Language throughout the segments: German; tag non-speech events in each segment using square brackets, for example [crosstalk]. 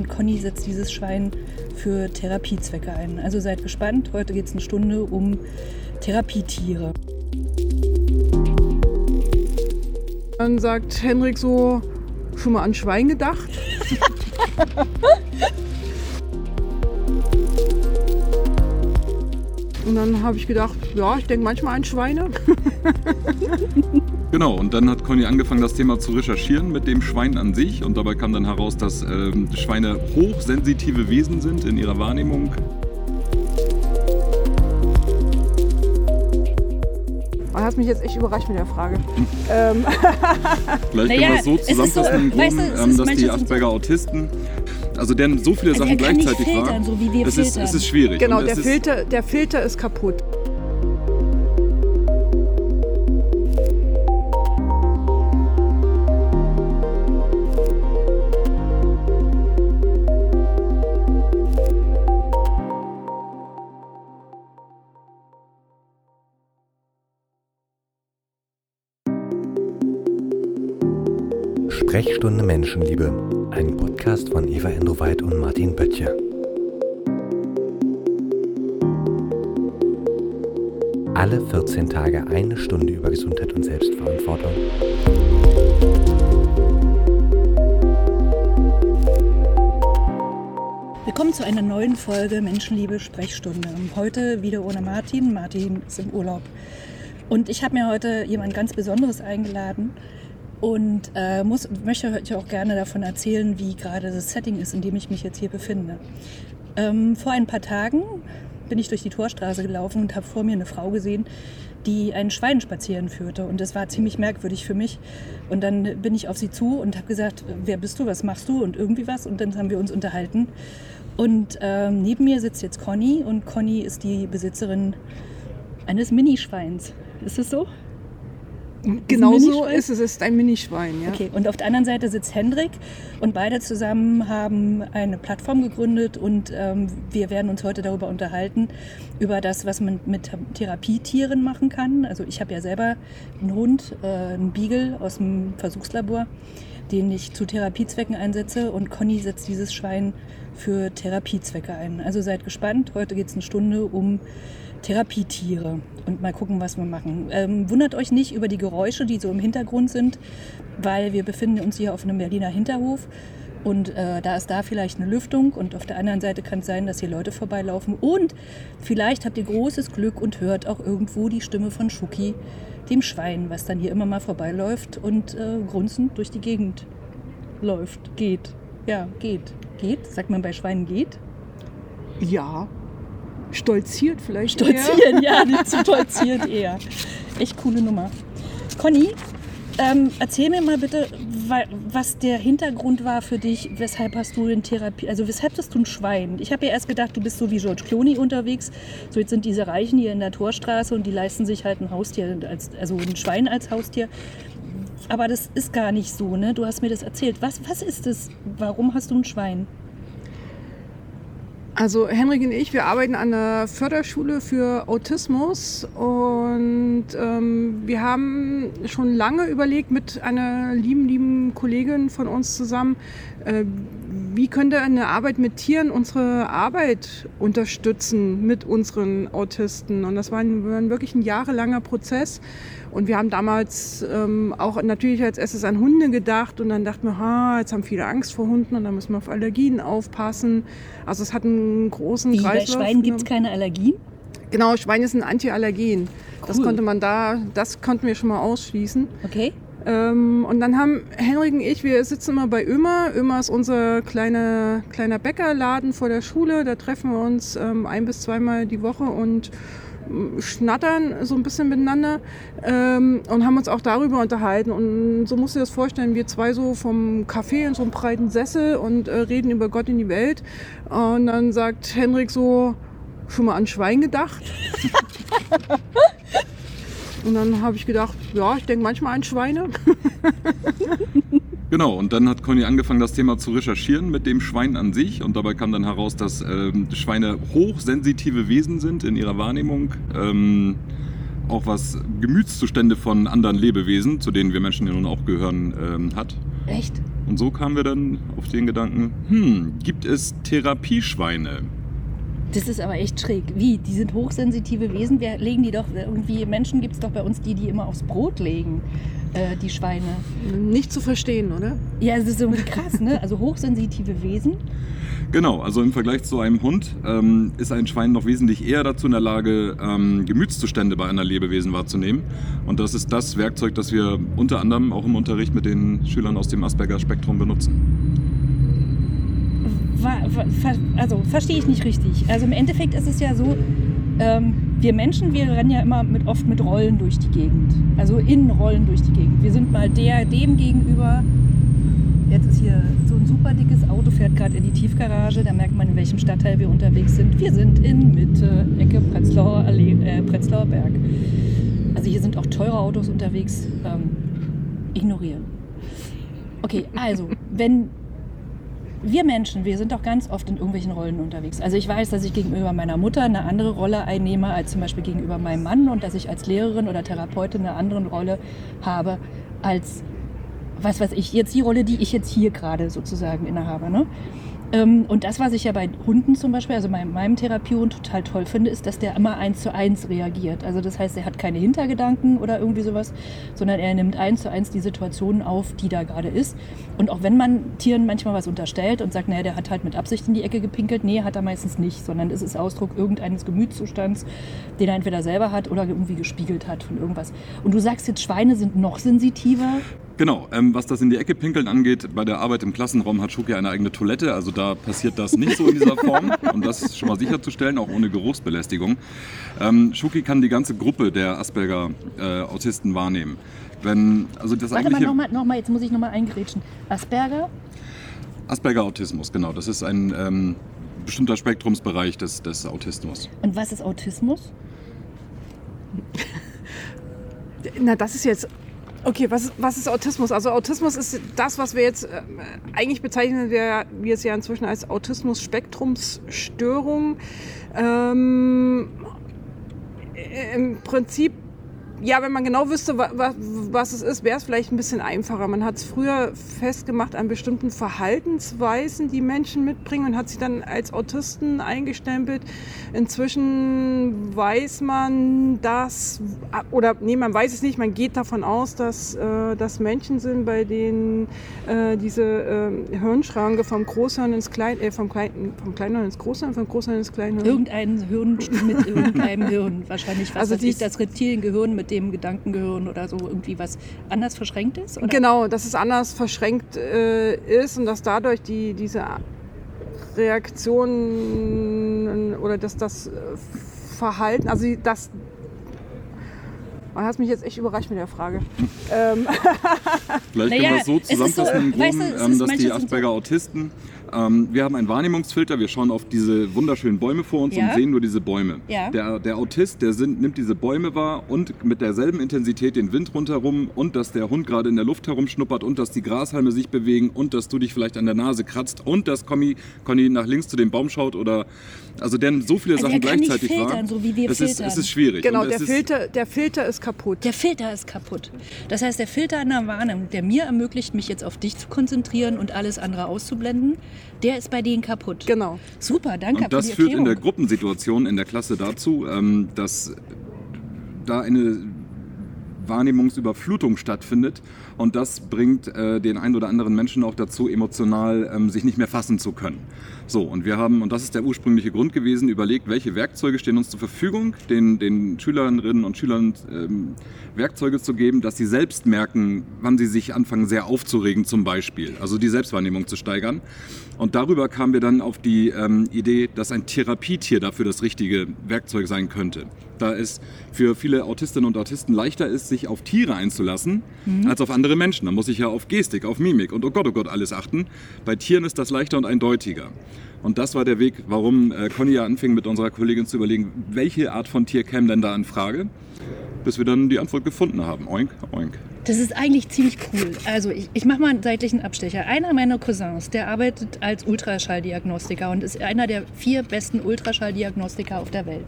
Und Conny setzt dieses Schwein für Therapiezwecke ein. Also seid gespannt. Heute geht es eine Stunde um Therapietiere. Dann sagt Henrik so, schon mal an Schwein gedacht? [laughs] Und dann habe ich gedacht, ja, ich denke manchmal an Schweine. [laughs] Genau, und dann hat Conny angefangen, das Thema zu recherchieren mit dem Schwein an sich. Und dabei kam dann heraus, dass äh, Schweine hochsensitive Wesen sind in ihrer Wahrnehmung. Man hat mich jetzt echt überrascht mit der Frage. ähm, [laughs] Vielleicht Naja, können wir es so es ist so, zusammenfassen, im weißt du, es ähm, ist dass die so- Asperger-Autisten, also deren so viele Also Sachen er kann nicht gleichzeitig filtern, waren, so wie wir es, ist, filtern. es ist schwierig. genau, der es ist, Filter, der Filter ist kaputt. Menschenliebe, ein Podcast von Eva Endoweit und Martin Böttcher. Alle 14 Tage eine Stunde über Gesundheit und Selbstverantwortung. Willkommen zu einer neuen Folge Menschenliebe Sprechstunde. Heute wieder ohne Martin. Martin ist im Urlaub. Und ich habe mir heute jemand ganz Besonderes eingeladen und äh, muss, möchte euch auch gerne davon erzählen, wie gerade das Setting ist, in dem ich mich jetzt hier befinde. Ähm, vor ein paar Tagen bin ich durch die Torstraße gelaufen und habe vor mir eine Frau gesehen, die ein Schwein spazieren führte. Und das war ziemlich merkwürdig für mich. Und dann bin ich auf sie zu und habe gesagt, wer bist du, was machst du und irgendwie was. Und dann haben wir uns unterhalten. Und ähm, neben mir sitzt jetzt Conny und Conny ist die Besitzerin eines Minischweins. Ist es so? Genau so ist es, es ist ein Minischwein. Ja? Okay, und auf der anderen Seite sitzt Hendrik und beide zusammen haben eine Plattform gegründet und ähm, wir werden uns heute darüber unterhalten, über das, was man mit Therapietieren machen kann. Also ich habe ja selber einen Hund, äh, einen Beagle aus dem Versuchslabor, den ich zu Therapiezwecken einsetze und Conny setzt dieses Schwein für Therapiezwecke ein. Also seid gespannt, heute geht es eine Stunde um Therapietiere und mal gucken, was wir machen. Ähm, wundert euch nicht über die Geräusche, die so im Hintergrund sind, weil wir befinden uns hier auf einem Berliner Hinterhof und äh, da ist da vielleicht eine Lüftung und auf der anderen Seite kann es sein, dass hier Leute vorbeilaufen und vielleicht habt ihr großes Glück und hört auch irgendwo die Stimme von Schuki, dem Schwein, was dann hier immer mal vorbeiläuft und äh, grunzend durch die Gegend läuft, geht. Ja, geht. Geht? Sagt man bei Schweinen geht? ja. Stolziert vielleicht. eher. Stolzieren, ja, die [laughs] stolziert eher. Echt coole Nummer. Conny, ähm, erzähl mir mal bitte, wa- was der Hintergrund war für dich. Weshalb hast du in Therapie, also weshalb hast du ein Schwein? Ich habe ja erst gedacht, du bist so wie George Clooney unterwegs. So jetzt sind diese Reichen hier in der Torstraße und die leisten sich halt ein Haustier, als, also ein Schwein als Haustier. Aber das ist gar nicht so, ne? Du hast mir das erzählt. Was, was ist das? Warum hast du ein Schwein? Also Henrik und ich, wir arbeiten an der Förderschule für Autismus und ähm, wir haben schon lange überlegt mit einer lieben, lieben Kollegin von uns zusammen, äh, wie könnte eine Arbeit mit Tieren unsere Arbeit unterstützen mit unseren Autisten. Und das war ein, wirklich ein jahrelanger Prozess. Und wir haben damals ähm, auch natürlich als erstes an Hunde gedacht und dann dachten wir, ha, jetzt haben viele Angst vor Hunden und dann müssen wir auf Allergien aufpassen. Also es hat einen großen Wie, bei Kreislauf. Schweinen gibt es keine Allergien? Genau, Schwein ist ein Antiallergen. Das Cool. konnte man da, das konnten wir schon mal ausschließen. Okay. Ähm, und dann haben Henrik und ich, wir sitzen immer bei Ömer. Ömer ist unser kleiner, kleiner Bäckerladen vor der Schule. Da treffen wir uns ähm, ein bis zweimal die Woche und ähm, schnattern so ein bisschen miteinander ähm, und haben uns auch darüber unterhalten. Und so musst du dir das vorstellen, wir zwei so vom Café in so einem breiten Sessel und äh, reden über Gott in die Welt. Und dann sagt Henrik so, schon mal an Schwein gedacht? [laughs] Und dann habe ich gedacht, ja, ich denke manchmal an Schweine. [laughs] Genau, und dann hat Conny angefangen, das Thema zu recherchieren mit dem Schwein an sich. Und dabei kam dann heraus, dass ähm, Schweine hochsensitive Wesen sind in ihrer Wahrnehmung. Ähm, auch was Gemütszustände von anderen Lebewesen, zu denen wir Menschen ja nun auch gehören, ähm, hat. Echt? Und so kamen wir dann auf den Gedanken, hm, gibt es Therapieschweine? Das ist aber echt schräg. Wie? Die sind hochsensitive Wesen. Wir legen die doch irgendwie. Menschen gibt es doch bei uns, die die immer aufs Brot legen, äh, die Schweine. Nicht zu verstehen, oder? Ja, das ist irgendwie krass, ne? Also hochsensitive Wesen. Genau, also im Vergleich zu einem Hund ähm, ist ein Schwein noch wesentlich eher dazu in der Lage, ähm, Gemütszustände bei einer Lebewesen wahrzunehmen. Und das ist das Werkzeug, das wir unter anderem auch im Unterricht mit den Schülern aus dem Asperger-Spektrum benutzen. Wa- wa- ver- Also verstehe ich nicht richtig. Also im Endeffekt ist es ja so, ähm, wir Menschen, wir rennen ja immer mit, oft mit Rollen durch die Gegend. Also in Rollen durch die Gegend. Wir sind mal der dem gegenüber. Jetzt ist hier so ein super dickes Auto, fährt gerade in die Tiefgarage. Da merkt man, in welchem Stadtteil wir unterwegs sind. Wir sind in Mitte, Ecke Prenzlauer, Allee, äh, Prenzlauer Berg. Also hier sind auch teure Autos unterwegs. Ähm, ignorieren. Okay, also, wenn wir Menschen, wir sind doch ganz oft in irgendwelchen Rollen unterwegs. Also ich weiß, dass ich gegenüber meiner Mutter eine andere Rolle einnehme als zum Beispiel gegenüber meinem Mann und dass ich als Lehrerin oder Therapeutin eine andere Rolle habe als, was weiß ich, jetzt die Rolle, die ich jetzt hier gerade sozusagen innehabe. Ne? Ähm, Und das, was ich ja bei Hunden zum Beispiel, also bei meinem Therapiehund total toll finde, ist, dass der immer eins zu eins reagiert. Also das heißt, er hat keine Hintergedanken oder irgendwie sowas, sondern er nimmt eins zu eins die Situation auf, die da gerade ist. Und auch wenn man Tieren manchmal was unterstellt und sagt, naja, der hat halt mit Absicht in die Ecke gepinkelt, nee, hat er meistens nicht, sondern es ist Ausdruck irgendeines Gemütszustands, den er entweder selber hat oder irgendwie gespiegelt hat von irgendwas. Und du sagst jetzt, Schweine sind noch sensitiver. Genau, ähm, was das in die Ecke pinkeln angeht, bei der Arbeit im Klassenraum hat Schuki eine eigene Toilette, also da passiert das nicht so in dieser Form, [laughs] um das schon mal sicherzustellen, auch ohne Geruchsbelästigung. Ähm, Schuki kann die ganze Gruppe der Asperger-Autisten wahrnehmen. Wenn, also das Warte mal, nochmal, noch mal, jetzt muss ich nochmal eingrätschen. Asperger? Asperger-Autismus, genau, das ist ein ähm, bestimmter Spektrumsbereich des, des Autismus. Und was ist Autismus? [laughs] Na, das ist jetzt. Okay, was, was ist Autismus? Also Autismus ist das, was wir jetzt äh, eigentlich bezeichnen, wir, wir es ja inzwischen als Autismus-Spektrumsstörung. Ähm, Im Prinzip, ja, wenn man genau wüsste, wa, wa, was es ist, wäre es vielleicht ein bisschen einfacher. Man hat es früher festgemacht an bestimmten Verhaltensweisen, die Menschen mitbringen und hat sie dann als Autisten eingestempelt. Inzwischen weiß man das, oder nee, man weiß es nicht, man geht davon aus, dass äh, das Menschen sind, bei denen äh, diese äh, Hirnschranke vom Großhirn ins Klein, äh, vom, Klein, vom Kleinhirn ins Großhirn, vom Großhirn ins Kleinhirn. Irgendein Hirn mit irgendeinem Hirn. Wahrscheinlich, was Also weiß ich, das Reptiliengehirn mit dem Gedankengehirn oder so irgendwie was anders verschränkt ist? Oder? Genau, dass es anders verschränkt äh, ist und dass dadurch die, diese Reaktionen oder dass das äh, Verhalten, also das. Man hat mich jetzt echt überrascht mit der Frage. [laughs] Vielleicht Naja, können wir es so so, zusammenfassen im weißt du, ähm, dass die sind so- Asperger-Autisten, ähm, wir haben einen Wahrnehmungsfilter, wir schauen auf diese wunderschönen Bäume vor uns Ja. und sehen nur diese Bäume. Ja. Der, der Autist, der sind, nimmt diese Bäume wahr und mit derselben Intensität den Wind rundherum und dass der Hund gerade in der Luft herumschnuppert und dass die Grashalme sich bewegen und dass du dich vielleicht an der Nase kratzt und dass Conny, Conny nach links zu dem Baum schaut oder also denn so viele Also Sachen er kann nicht gleichzeitig filtern, wahr. so wie wir es ist, filtern. es ist schwierig. genau, der Filter, der Filter ist kaputt. Der Filter ist kaputt. Das heißt, der Filter an der Wahrnehmung, der mir ermöglicht, mich jetzt auf dich zu konzentrieren und alles andere auszublenden, der ist bei denen kaputt. Genau. Super, danke Und das für die führt in der Gruppensituation in der Klasse dazu, ähm, dass da eine Wahrnehmungsüberflutung stattfindet und das bringt äh, den einen oder anderen Menschen auch dazu, emotional ähm, sich nicht mehr fassen zu können. So, und wir haben, und das ist der ursprüngliche Grund gewesen, überlegt, welche Werkzeuge stehen uns zur Verfügung, den, den Schülerinnen und Schülern ähm, Werkzeuge zu geben, dass sie selbst merken, wann sie sich anfangen, sehr aufzuregen zum Beispiel, also die Selbstwahrnehmung zu steigern. Und darüber kamen wir dann auf die ähm, Idee, dass ein Therapietier dafür das richtige Werkzeug sein könnte. Da es für viele Autistinnen und Autisten leichter ist, sich auf Tiere einzulassen, als auf andere Menschen. Da muss ich ja auf Gestik, auf Mimik und oh Gott, oh Gott alles achten. Bei Tieren ist das leichter und eindeutiger. Und das war der Weg, warum äh, Conny ja anfing mit unserer Kollegin zu überlegen, welche Art von Tier käme denn da in Frage, bis wir dann die Antwort gefunden haben. Oink, oink. Das ist eigentlich ziemlich cool. Also ich, ich mache mal einen seitlichen Abstecher. Einer meiner Cousins, der arbeitet als Ultraschalldiagnostiker und ist einer der vier besten Ultraschalldiagnostiker auf der Welt.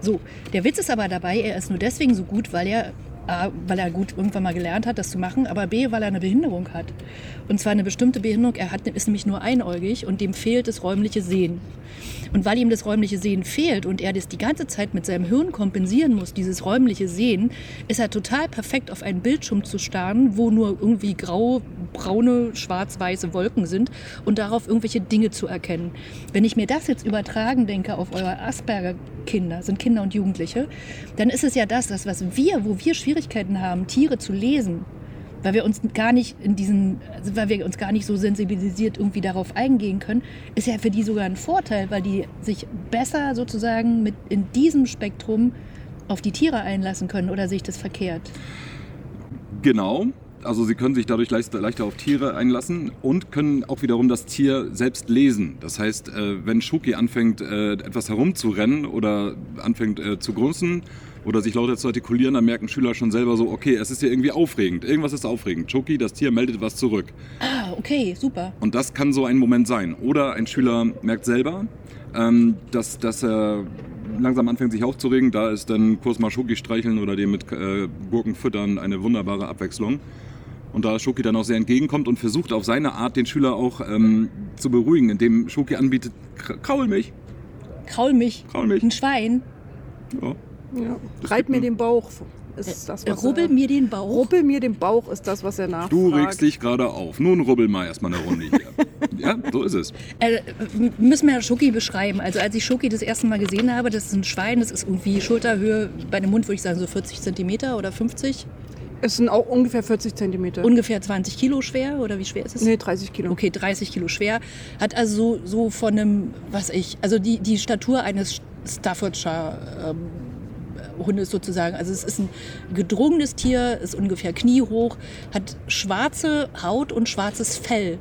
So, der Witz ist aber dabei, er ist nur deswegen so gut, weil er A, weil er gut irgendwann mal gelernt hat, das zu machen, aber B, weil er eine Behinderung hat. Und zwar eine bestimmte Behinderung. Er hat, ist nämlich nur einäugig und dem fehlt das räumliche Sehen. Und weil ihm das räumliche Sehen fehlt und er das die ganze Zeit mit seinem Hirn kompensieren muss, dieses räumliche Sehen, ist er total perfekt auf einen Bildschirm zu starren, wo nur irgendwie grau, braune, schwarz-weiße Wolken sind und darauf irgendwelche Dinge zu erkennen. Wenn ich mir das jetzt übertragen denke auf eure Asperger-Kinder, sind Kinder und Jugendliche, dann ist es ja das, das, was wir, wo wir Schwierigkeiten haben, Tiere zu lesen, weil wir uns gar nicht in diesen, also weil wir uns gar nicht so sensibilisiert irgendwie darauf eingehen können, ist ja für die sogar ein Vorteil, weil die sich besser sozusagen mit in diesem Spektrum auf die Tiere einlassen können oder sehe ich das verkehrt? Genau. Also sie können sich dadurch leichter, auf Tiere einlassen und können auch wiederum das Tier selbst lesen. Das heißt, äh, wenn Schuki anfängt, äh, etwas herumzurennen oder anfängt äh, zu grunzen oder sich lauter zu artikulieren, dann merken Schüler schon selber so, okay, es ist hier irgendwie aufregend. Irgendwas ist aufregend. Schuki, das Tier meldet was zurück. Ah, okay, super. Und das kann so ein Moment sein. Oder ein Schüler merkt selber, ähm, dass, dass er langsam anfängt sich aufzuregen. Da ist dann kurz mal Schoki streicheln oder dem mit äh, Gurken füttern eine wunderbare Abwechslung. Und da Schoki dann auch sehr entgegenkommt und versucht auf seine Art den Schüler auch ähm, zu beruhigen, indem Schoki anbietet, kraul mich. Kraul mich. Kraul mich. Ein Schwein. Ja. Ja. Reib mir den Bauch. Ist das, was Äh, Rubbel er, mir den Bauch. Rubbel mir den Bauch ist das, was er nachfragt. Du regst dich gerade auf. Nun rubbel mal erstmal eine Runde hier. [laughs] ja, so ist es. Äh, müssen wir Schoki beschreiben. Also als ich Schoki das erste Mal gesehen habe, das ist ein Schwein, das ist irgendwie Schulterhöhe, bei dem Mund würde ich sagen so 40 Zentimeter oder 50. Es sind auch ungefähr 40 Zentimeter. Ungefähr 20 Kilo schwer oder wie schwer ist es? nee, 30 Kilo. Okay, 30 Kilo schwer. Hat also so, so von einem, was ich, also die, die Statur eines Staffordshire ähm, Hundes sozusagen. Also es ist ein gedrungenes Tier, ist ungefähr kniehoch, hat schwarze Haut und schwarzes Fell.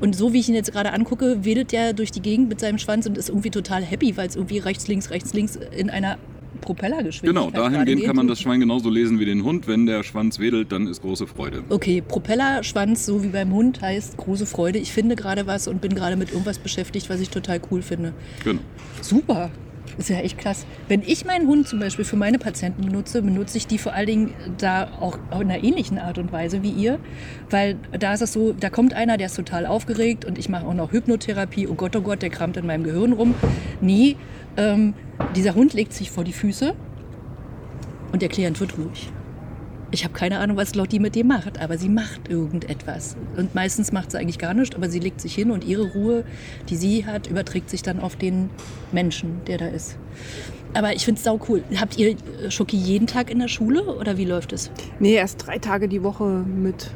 Und so wie ich ihn jetzt gerade angucke, wedelt er durch die Gegend mit seinem Schwanz und ist irgendwie total happy, weil es irgendwie rechts, links, rechts, links in einer Propellergeschwindigkeit Genau, dahingehend kann man das Schwein genauso lesen wie den Hund. Wenn der Schwanz wedelt, dann ist große Freude. Okay, Propellerschwanz, so wie beim Hund, heißt große Freude. Ich finde gerade was und bin gerade mit irgendwas beschäftigt, was ich total cool finde. Genau. Super. Ist ja echt krass. Wenn ich meinen Hund zum Beispiel für meine Patienten benutze, benutze ich die vor allen Dingen da auch in einer ähnlichen Art und Weise wie ihr. Weil da ist es so, da kommt einer, der ist total aufgeregt und ich mache auch noch Hypnotherapie. Oh Gott, oh Gott, der kramt in meinem Gehirn rum. Nee, ähm, dieser Hund legt sich vor die Füße und der Klient wird ruhig. Ich habe keine Ahnung, was Lotti mit dem macht, aber sie macht irgendetwas. Und meistens macht sie eigentlich gar nichts, aber sie legt sich hin und ihre Ruhe, die sie hat, überträgt sich dann auf den Menschen, der da ist. Aber ich finde es sau cool. Habt ihr äh, Schoki jeden Tag in der Schule oder wie läuft es? Nee, erst drei Tage die Woche mit.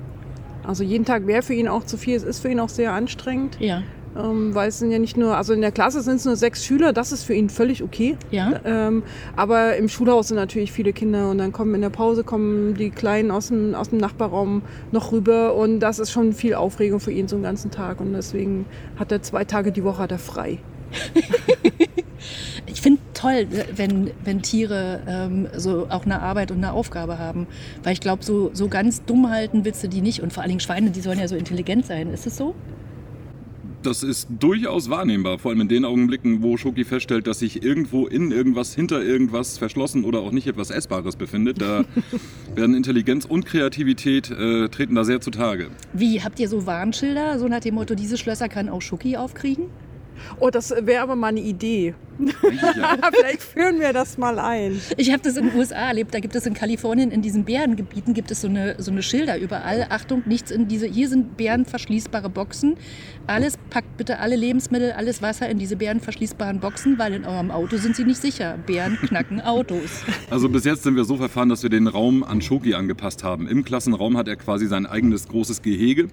Also jeden Tag wäre für ihn auch zu viel. Es ist für ihn auch sehr anstrengend, Ja. Ähm, weil es sind ja nicht nur, also in der Klasse sind es nur sechs Schüler, das ist für ihn völlig okay. Ja? Ähm, aber im Schulhaus sind natürlich viele Kinder und dann kommen in der Pause kommen die Kleinen aus dem, aus dem Nachbarraum noch rüber und das ist schon viel Aufregung für ihn so einen ganzen Tag und deswegen hat er zwei Tage die Woche hat er frei. [laughs] Ich finde toll, wenn, wenn Tiere ähm, so auch eine Arbeit und eine Aufgabe haben. Weil ich glaube, so, so ganz dumm halten willst du die nicht. Und vor allen Dingen Schweine, die sollen ja so intelligent sein. Ist es so? Das ist durchaus wahrnehmbar, vor allem in den Augenblicken, wo Schoki feststellt, dass sich irgendwo in irgendwas, hinter irgendwas verschlossen oder auch nicht etwas Essbares befindet. Da [laughs] werden Intelligenz und Kreativität äh, treten da sehr zutage. Wie, habt ihr so Warnschilder, so nach dem Motto, diese Schlösser kann auch Schoki aufkriegen? Oh, das wäre aber mal eine Idee. Ja. [laughs] Vielleicht führen wir das mal ein. Ich habe das in den USA erlebt. Da gibt es in Kalifornien, in diesen Bärengebieten, gibt es so eine, so eine Schilder überall. Achtung, nichts in diese, hier sind bärenverschließbare Boxen. Alles, packt bitte alle Lebensmittel, alles Wasser in diese bärenverschließbaren Boxen, weil in eurem Auto sind sie nicht sicher. Bären knacken Autos. [laughs] Also bis jetzt sind wir so verfahren, dass wir den Raum an Schoki angepasst haben. Im Klassenraum hat er quasi sein eigenes großes Gehege.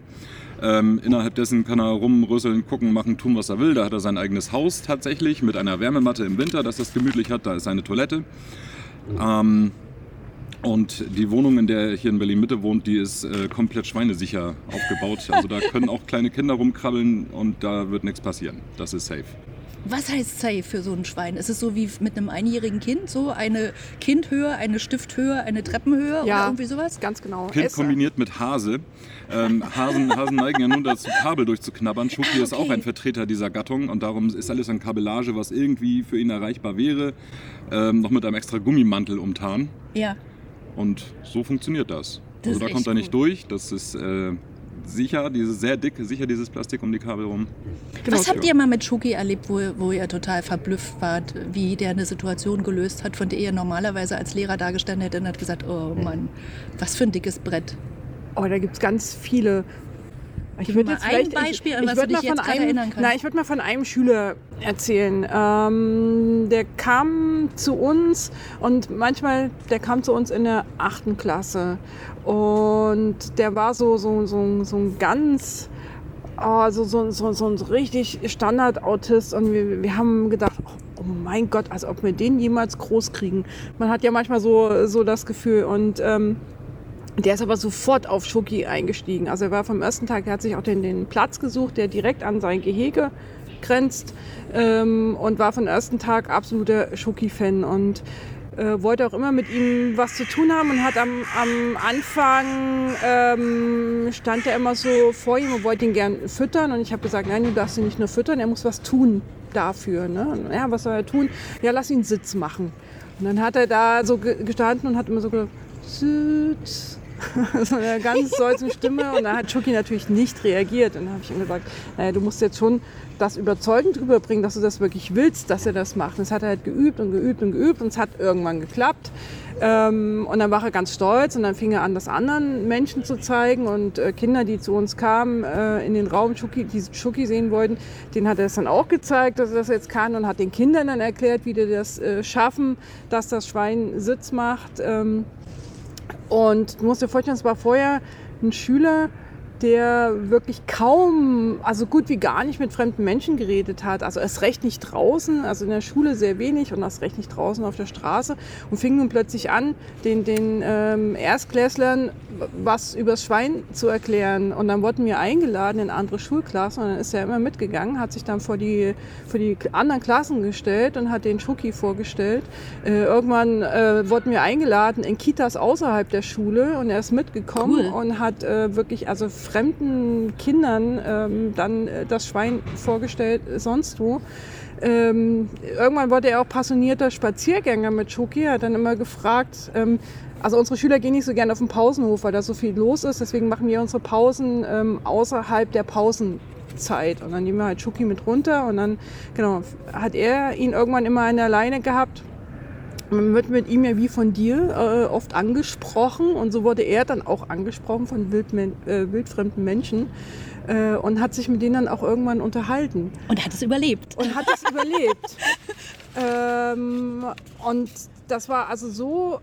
Ähm, innerhalb dessen kann er rumrüsseln, gucken, machen, tun, was er will. Da hat er sein eigenes Haus tatsächlich mit einer Wärmematte im Winter, dass das gemütlich hat. Da ist seine Toilette. Ähm, und die Wohnung, in der er hier in Berlin-Mitte wohnt, die ist äh, komplett schweinesicher aufgebaut. Also da können auch kleine Kinder rumkrabbeln und da wird nichts passieren. Das ist safe. Was heißt safe für so ein Schwein? Ist es so wie mit einem einjährigen Kind? So eine Kindhöhe, eine Stifthöhe, eine Treppenhöhe oder Ja. irgendwie sowas? Ganz genau. Kind Esser. kombiniert mit Hase. Ähm, Hasen, Hasen neigen ja nun dazu, Kabel durchzuknabbern. [laughs] Schoki Ah, ist auch okay. ein Vertreter dieser Gattung und darum ist alles an Kabellage, was irgendwie für ihn erreichbar wäre, ähm, noch mit einem extra Gummimantel umtan. Ja. Und so funktioniert das. Das also da kommt er nicht cool. durch. Das ist äh, sicher, dieses sehr dick, sicher dieses Plastik um die Kabel rum. Genau. Was habt ihr mal mit Schuki erlebt, wo, wo ihr total verblüfft wart, wie der eine Situation gelöst hat, von der ihr normalerweise als Lehrer dagestanden hättet und hat gesagt, oh Mann, was für ein dickes Brett. Oh, da gibt es ganz viele. Ich würde mal jetzt ein vielleicht, Beispiel, an ich, ich du würd dich mal von einem. Nein, ich würde mal von einem Schüler erzählen. Ähm, der kam zu uns und manchmal, der kam zu uns in der achten Klasse und der war so, so, so, so ein ganz oh, so, so, so, so ein richtig Standard-Autist und wir, wir haben gedacht, oh, oh mein Gott, als ob wir den jemals groß kriegen. Man hat ja manchmal so, so das Gefühl und ähm, der ist aber sofort auf Schoki eingestiegen. Also er war vom ersten Tag, er hat sich auch den, den Platz gesucht, der direkt an sein Gehege grenzt ähm, und war vom ersten Tag absoluter Schoki-Fan und äh, wollte auch immer mit ihm was zu tun haben und hat am, am Anfang ähm, stand er immer so vor ihm und wollte ihn gern füttern und ich habe gesagt, nein, du darfst ihn nicht nur füttern, er muss was tun dafür. Ne? Ja, was soll er tun? Ja, lass ihn Sitz machen. Und dann hat er da so ge- gestanden und hat immer so gesagt, Sitz. [laughs] so eine ganz solche Stimme und da hat Chucky natürlich nicht reagiert und dann habe ich ihm gesagt, naja, du musst jetzt schon das überzeugend rüberbringen, dass du das wirklich willst, dass er das macht. Und das hat er halt geübt und geübt und geübt und es hat irgendwann geklappt. Ähm, und dann war er ganz stolz und dann fing er an, das anderen Menschen zu zeigen und äh, Kinder, die zu uns kamen, äh, in den Raum, Chucky, die Chucky sehen wollten, denen hat er es dann auch gezeigt, dass er das jetzt kann und hat den Kindern dann erklärt, wie die das äh, schaffen, dass das Schwein Sitz macht. Ähm, und du musst dir vorstellen, es war vorher ein Schüler, der wirklich kaum, also gut wie gar nicht mit fremden Menschen geredet hat. Also erst recht nicht draußen, also in der Schule sehr wenig und erst recht nicht draußen auf der Straße. Und fing nun plötzlich an, den, den ähm, Erstklässlern was übers Schwein zu erklären. Und dann wurden wir eingeladen in andere Schulklassen und dann ist er immer mitgegangen, hat sich dann vor die, vor die anderen Klassen gestellt und hat den Schuki vorgestellt. Äh, irgendwann äh, wurden wir eingeladen in Kitas außerhalb der Schule und er ist mitgekommen Cool. und hat äh, wirklich also fremden Kindern ähm, dann äh, das Schwein vorgestellt, äh, sonst wo. Ähm, irgendwann wurde er auch passionierter Spaziergänger mit Schoki. Er hat dann immer gefragt, ähm, also unsere Schüler gehen nicht so gerne auf den Pausenhof, weil da so viel los ist. Deswegen machen wir unsere Pausen ähm, außerhalb der Pausenzeit. Und dann nehmen wir halt Schoki mit runter. Und dann, genau, hat er ihn irgendwann immer an der Leine gehabt. Man wird mit ihm ja wie von dir äh, oft angesprochen und so wurde er dann auch angesprochen von wildmen äh, wildfremden Menschen äh, und hat sich mit denen dann auch irgendwann unterhalten Und hat es überlebt. und hat es überlebt. [laughs] Ähm, und das war also so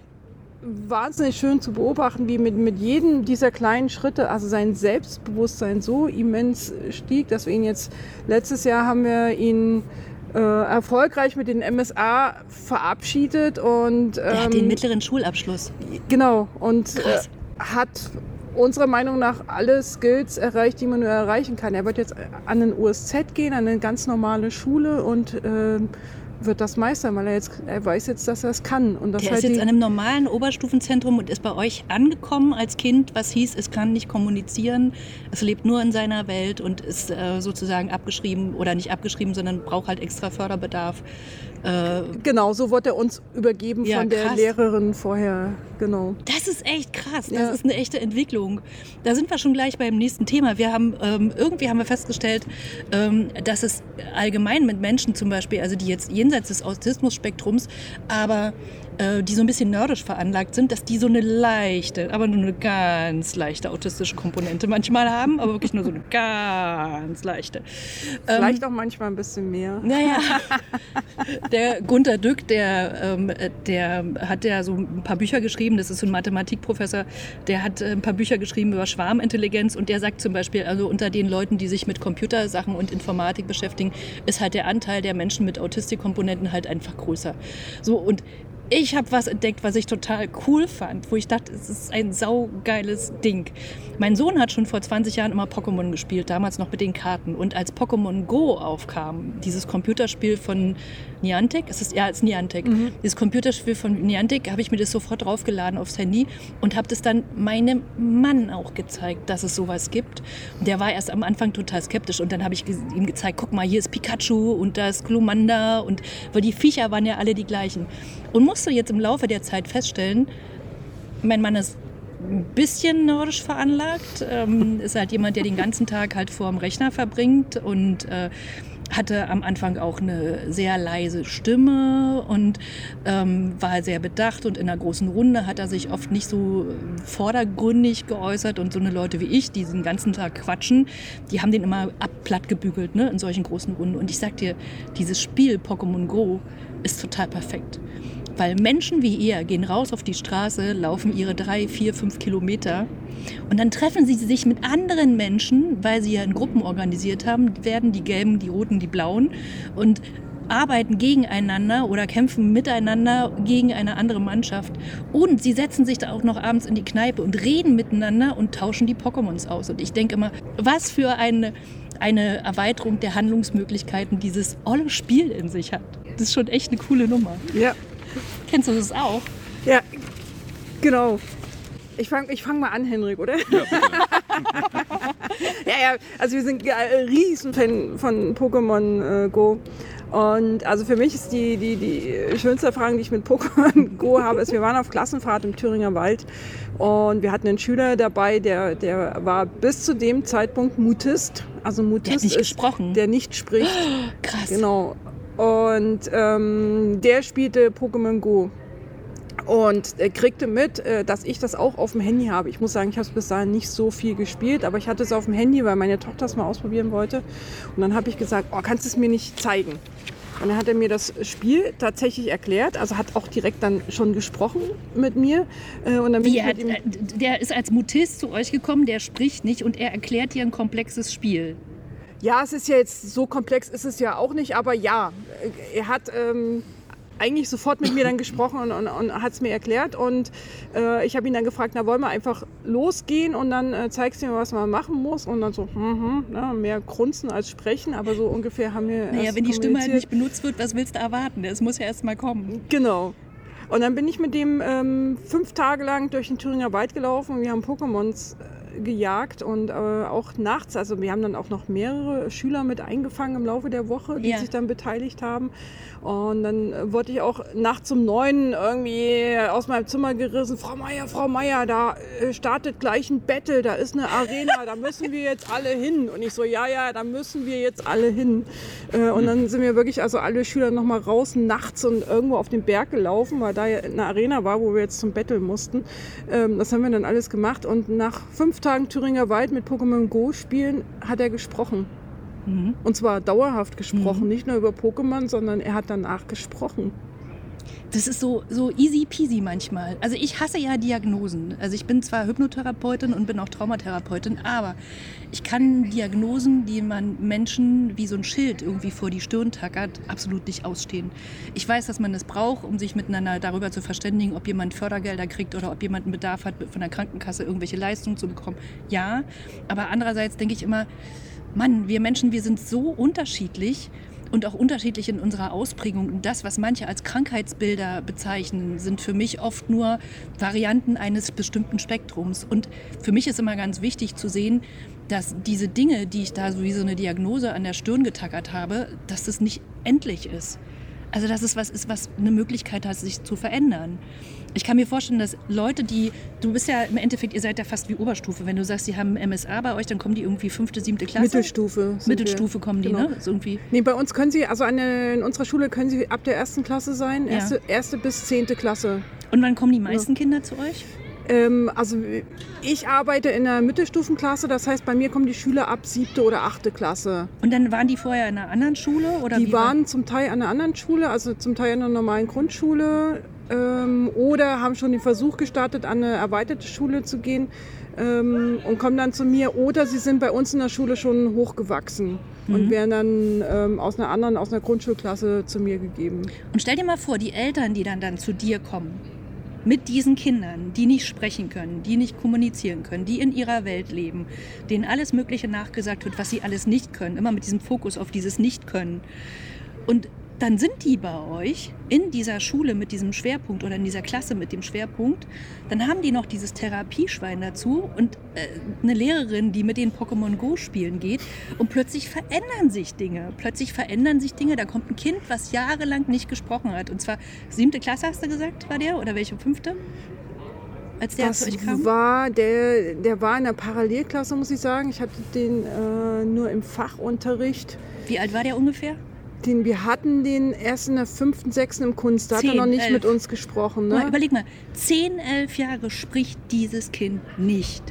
wahnsinnig schön zu beobachten, wie mit, mit jedem dieser kleinen Schritte, also sein Selbstbewusstsein so immens stieg, dass wir ihn jetzt, letztes Jahr haben wir ihn äh, erfolgreich mit den MSA verabschiedet und Der hat den ähm, mittleren Schulabschluss. Genau, und äh, hat unserer Meinung nach alle Skills erreicht, die man nur erreichen kann. Er wird jetzt an den USZ gehen, an eine ganz normale Schule und ähm, wird das meistern, weil er jetzt er weiß jetzt, dass er es kann. Und das Der halt ist jetzt an einem normalen Oberstufenzentrum und ist bei euch angekommen als Kind, was hieß, es kann nicht kommunizieren, es lebt nur in seiner Welt und ist äh, sozusagen abgeschrieben oder nicht abgeschrieben, sondern braucht halt extra Förderbedarf. Äh, genau, so wurde er uns übergeben Ja, von der krass. Lehrerin vorher. Genau. Das ist echt krass. Das Ja. ist eine echte Entwicklung. Da sind wir schon gleich beim nächsten Thema. Wir haben ähm, irgendwie haben wir festgestellt, ähm, dass es allgemein mit Menschen zum Beispiel, also die jetzt jenseits des Autismus-Spektrums, aber äh, die so ein bisschen nerdisch veranlagt sind, dass die so eine leichte, aber nur eine ganz leichte autistische Komponente manchmal haben, aber wirklich nur so eine ganz leichte. Ähm, Vielleicht auch manchmal ein bisschen mehr. naja, [laughs] der Gunter Dück, der, ähm, der hat ja so ein paar Bücher geschrieben, das ist so ein Mathematikprofessor, der hat äh, ein paar Bücher geschrieben über Schwarmintelligenz und der sagt zum Beispiel, also unter den Leuten, die sich mit Computersachen und Informatik beschäftigen, ist halt der Anteil der Menschen mit Autistikkomponenten halt einfach größer. So und ich habe was entdeckt, was ich total cool fand, wo ich dachte, es ist ein saugeiles Ding. Mein Sohn hat schon vor 20 Jahren immer Pokémon gespielt, damals noch mit den Karten. Und als Pokémon Go aufkam, dieses Computerspiel von Niantic, es ist ja, ist Niantic, dieses Computerspiel von Niantic, habe ich mir das sofort draufgeladen aufs Handy und habe das dann meinem Mann auch gezeigt, dass es sowas gibt. Und der war erst am Anfang total skeptisch und dann habe ich ihm gezeigt, guck mal, hier ist Pikachu und da ist Glumanda und weil die Viecher waren ja alle die gleichen. Und musste jetzt im Laufe der Zeit feststellen, Mein Mann ist ein bisschen nordisch veranlagt, ähm, [laughs] ist halt jemand, der den ganzen Tag halt vorm Rechner verbringt und äh, hatte am Anfang auch eine sehr leise Stimme und ähm, war sehr bedacht und in einer großen Runde hat er sich oft nicht so vordergründig geäußert und so eine Leute wie ich, die den ganzen Tag quatschen, die haben den immer abplatt gebügelt ne, in solchen großen Runden. Und ich sag dir, dieses Spiel Pokémon Go ist total perfekt. Weil Menschen wie ihr gehen raus auf die Straße, laufen ihre drei, vier, fünf Kilometer und dann treffen sie sich mit anderen Menschen, weil sie ja in Gruppen organisiert haben, werden die Gelben, die Roten, die Blauen und arbeiten gegeneinander oder kämpfen miteinander gegen eine andere Mannschaft. Und sie setzen sich da auch noch abends in die Kneipe und reden miteinander und tauschen die Pokémons aus. Und ich denke immer, was für eine, eine Erweiterung der Handlungsmöglichkeiten dieses olle Spiel in sich hat. Das ist schon echt eine coole Nummer. Ja. Kennst du das auch? Ja, genau. Ich fange ich fang mal an, Henrik, oder? Ja, [laughs] ja, ja, also wir sind äh, Riesenfan von Pokémon äh, Go. Und also für mich ist die, die, die schönste Erfahrung, die ich mit Pokémon [laughs] Go habe, ist, wir waren auf Klassenfahrt im Thüringer Wald und wir hatten einen Schüler dabei, der, der war bis zu dem Zeitpunkt Mutist. Also Mutist nicht ist, gesprochen. der nicht spricht. [gasps] Krass. Genau. Und ähm, der spielte Pokémon Go. Und er kriegte mit, äh, dass ich das auch auf dem Handy habe. Ich muss sagen, ich habe es bis dahin nicht so viel gespielt, aber ich hatte es auf dem Handy, weil meine Tochter es mal ausprobieren wollte. Und dann habe ich gesagt, oh, kannst du es mir nicht zeigen? Und dann hat er mir das Spiel tatsächlich erklärt, also hat auch direkt dann schon gesprochen mit mir. Äh, Und dann bin ich er, mit ihm, äh, der ist als Mutist zu euch gekommen, der spricht nicht und er erklärt dir ein komplexes Spiel. Ja, es ist ja jetzt so komplex, ist es ja auch nicht, aber ja, er hat ähm, eigentlich sofort mit mir dann gesprochen und, und, und hat es mir erklärt. Und äh, ich habe ihn dann gefragt, na wollen wir einfach losgehen und dann äh, zeigst du mir, was man machen muss. Und dann so, hm, hm, ne, mehr grunzen als sprechen, aber so ungefähr haben wir. Naja, wenn die Stimme halt nicht benutzt wird, was willst du erwarten? Es muss ja erst mal kommen. Genau. Und dann bin ich mit dem ähm, fünf Tage lang durch den Thüringer Wald gelaufen und wir haben Pokémons äh, gejagt und äh, auch nachts. Also wir haben dann auch noch mehrere Schüler mit eingefangen im Laufe der Woche, die Ja. sich dann beteiligt haben. Und dann äh, wurde ich auch nachts um neun irgendwie aus meinem Zimmer gerissen. Frau Meier, Frau Meier, da äh, startet gleich ein Battle, da ist eine Arena, da müssen wir jetzt alle hin. Und ich so, ja, ja, da müssen wir jetzt alle hin. Äh, und dann sind wir wirklich, also alle Schüler noch mal raus nachts und irgendwo auf den Berg gelaufen, weil da eine Arena war, wo wir jetzt zum Battle mussten. Ähm, das haben wir dann alles gemacht. Und nach fünf Tagen Thüringer Wald mit Pokémon Go spielen, hat er gesprochen. Mhm. Und zwar dauerhaft gesprochen, nicht nur über Pokémon, sondern er hat danach gesprochen. Das ist so, so easy peasy manchmal. Also ich hasse ja Diagnosen. Also ich bin zwar Hypnotherapeutin und bin auch Traumatherapeutin, aber ich kann Diagnosen, die man Menschen wie so ein Schild irgendwie vor die Stirn tackert, absolut nicht ausstehen. Ich weiß, dass man das braucht, um sich miteinander darüber zu verständigen, ob jemand Fördergelder kriegt oder ob jemand einen Bedarf hat, von der Krankenkasse irgendwelche Leistungen zu bekommen. Ja, aber andererseits denke ich immer, Mann, wir Menschen, wir sind so unterschiedlich und auch unterschiedlich in unserer Ausprägung. Und das, was manche als Krankheitsbilder bezeichnen, sind für mich oft nur Varianten eines bestimmten Spektrums. Und für mich ist immer ganz wichtig zu sehen, dass diese Dinge, die ich da so wie so eine Diagnose an der Stirn getackert habe, dass das nicht endlich ist. Also dass es was ist, was eine Möglichkeit hat, sich zu verändern. Ich kann mir vorstellen, dass Leute, die, du bist ja im Endeffekt, ihr seid ja fast wie Oberstufe. Wenn du sagst, sie haben MSA bei euch, dann kommen die irgendwie fünfte, siebte Klasse. Mittelstufe. Mittelstufe wir. kommen die, Genau. ne? Ist irgendwie. Nee, bei uns können sie, also an in unserer Schule können sie ab der ersten Klasse sein, Ja. erste, erste bis zehnte Klasse. Und wann kommen die meisten Kinder zu euch? Ähm, also ich arbeite in der Mittelstufenklasse, das heißt, bei mir kommen die Schüler ab siebte oder achte Klasse. Und dann waren die vorher in einer anderen Schule? Oder Die wie war- waren zum Teil an einer anderen Schule, also zum Teil an einer normalen Grundschule ähm, oder haben schon den Versuch gestartet, an eine erweiterte Schule zu gehen ähm, und kommen dann zu mir oder sie sind bei uns in der Schule schon hochgewachsen und Mhm. werden dann ähm, aus einer anderen, aus einer Grundschulklasse zu mir gegeben. Und stell dir mal vor, die Eltern, die dann, dann zu dir kommen, mit diesen Kindern, die nicht sprechen können, die nicht kommunizieren können, die in ihrer Welt leben, denen alles Mögliche nachgesagt wird, was sie alles nicht können, immer mit diesem Fokus auf dieses Nicht-Können. Und dann sind die bei euch in dieser Schule mit diesem Schwerpunkt oder in dieser Klasse mit dem Schwerpunkt. Dann haben die noch dieses Therapieschwein dazu und äh, eine Lehrerin, die mit den Pokémon Go spielen geht. Und plötzlich verändern sich Dinge. Plötzlich verändern sich Dinge. Da kommt ein Kind, was jahrelang nicht gesprochen hat. Und zwar siebte Klasse, hast du gesagt, war der? Oder welche fünfte? als der Das zu euch kam? war, der, der war in der Parallelklasse, muss ich sagen. Ich hatte den äh, nur im Fachunterricht. Wie alt war der ungefähr? Den, wir hatten den erst in der fünften, sechsten im Kunst. Da hat er Zehn, noch nicht elf. mit uns gesprochen. Mal, Ne? überleg mal, 10, 11 Jahre spricht dieses Kind nicht.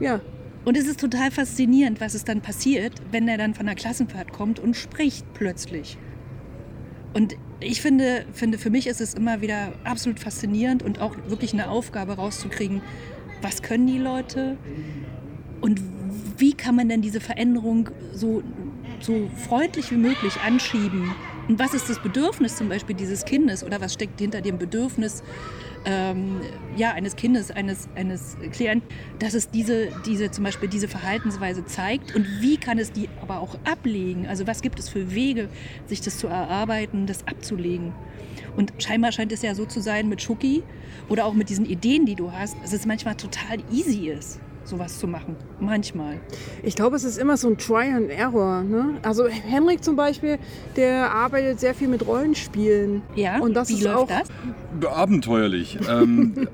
Ja. Und es ist total faszinierend, was es dann passiert, wenn er dann von der Klassenfahrt kommt und spricht plötzlich. Und ich finde, finde, für mich ist es immer wieder absolut faszinierend und auch wirklich eine Aufgabe rauszukriegen, was können die Leute und wie kann man denn diese Veränderung so, so freundlich wie möglich anschieben. Und was ist das Bedürfnis zum Beispiel dieses Kindes oder was steckt hinter dem Bedürfnis ähm, ja, eines Kindes, eines, eines Klienten, dass es diese, diese, zum Beispiel diese Verhaltensweise zeigt und wie kann es die aber auch ablegen? Also was gibt es für Wege, sich das zu erarbeiten, das abzulegen? Und scheinbar scheint es ja so zu sein mit Schuki oder auch mit diesen Ideen, die du hast, dass es manchmal total easy ist, sowas zu machen. Manchmal. Ich glaube, es ist immer so ein Try and Error. Ne? Also Henrik zum Beispiel, der arbeitet sehr viel mit Rollenspielen. Ja, Und das wie ist läuft auch das? Abenteuerlich. [laughs] ähm,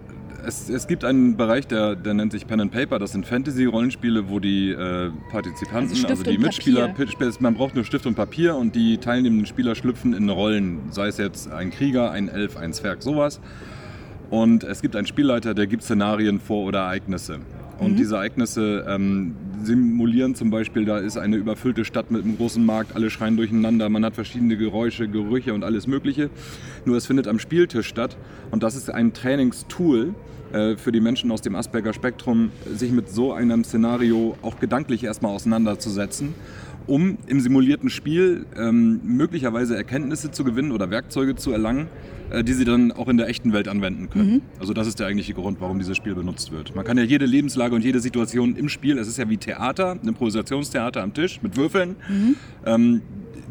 es, es gibt einen Bereich, der, der nennt sich Pen and Paper. Das sind Fantasy-Rollenspiele, wo die äh, Partizipanten, Also also, die Mitspieler, Papier. man braucht nur Stift und Papier und die teilnehmenden Spieler schlüpfen in Rollen. Sei es jetzt ein Krieger, ein Elf, ein Zwerg, sowas. Und es gibt einen Spielleiter, der gibt Szenarien vor oder Ereignisse. Und diese Ereignisse ähm, simulieren zum Beispiel, da ist eine überfüllte Stadt mit einem großen Markt, alle schreien durcheinander, man hat verschiedene Geräusche, Gerüche und alles Mögliche. Nur es findet am Spieltisch statt und das ist ein Trainingstool äh, für die Menschen aus dem Asperger-Spektrum, sich mit so einem Szenario auch gedanklich erstmal auseinanderzusetzen um im simulierten Spiel ähm, möglicherweise Erkenntnisse zu gewinnen oder Werkzeuge zu erlangen, die sie dann auch in der echten Welt anwenden können. Also das ist der eigentliche Grund, warum dieses Spiel benutzt wird. Man kann ja jede Lebenslage und jede Situation im Spiel, es ist ja wie Theater, ein Improvisationstheater am Tisch mit Würfeln, ähm,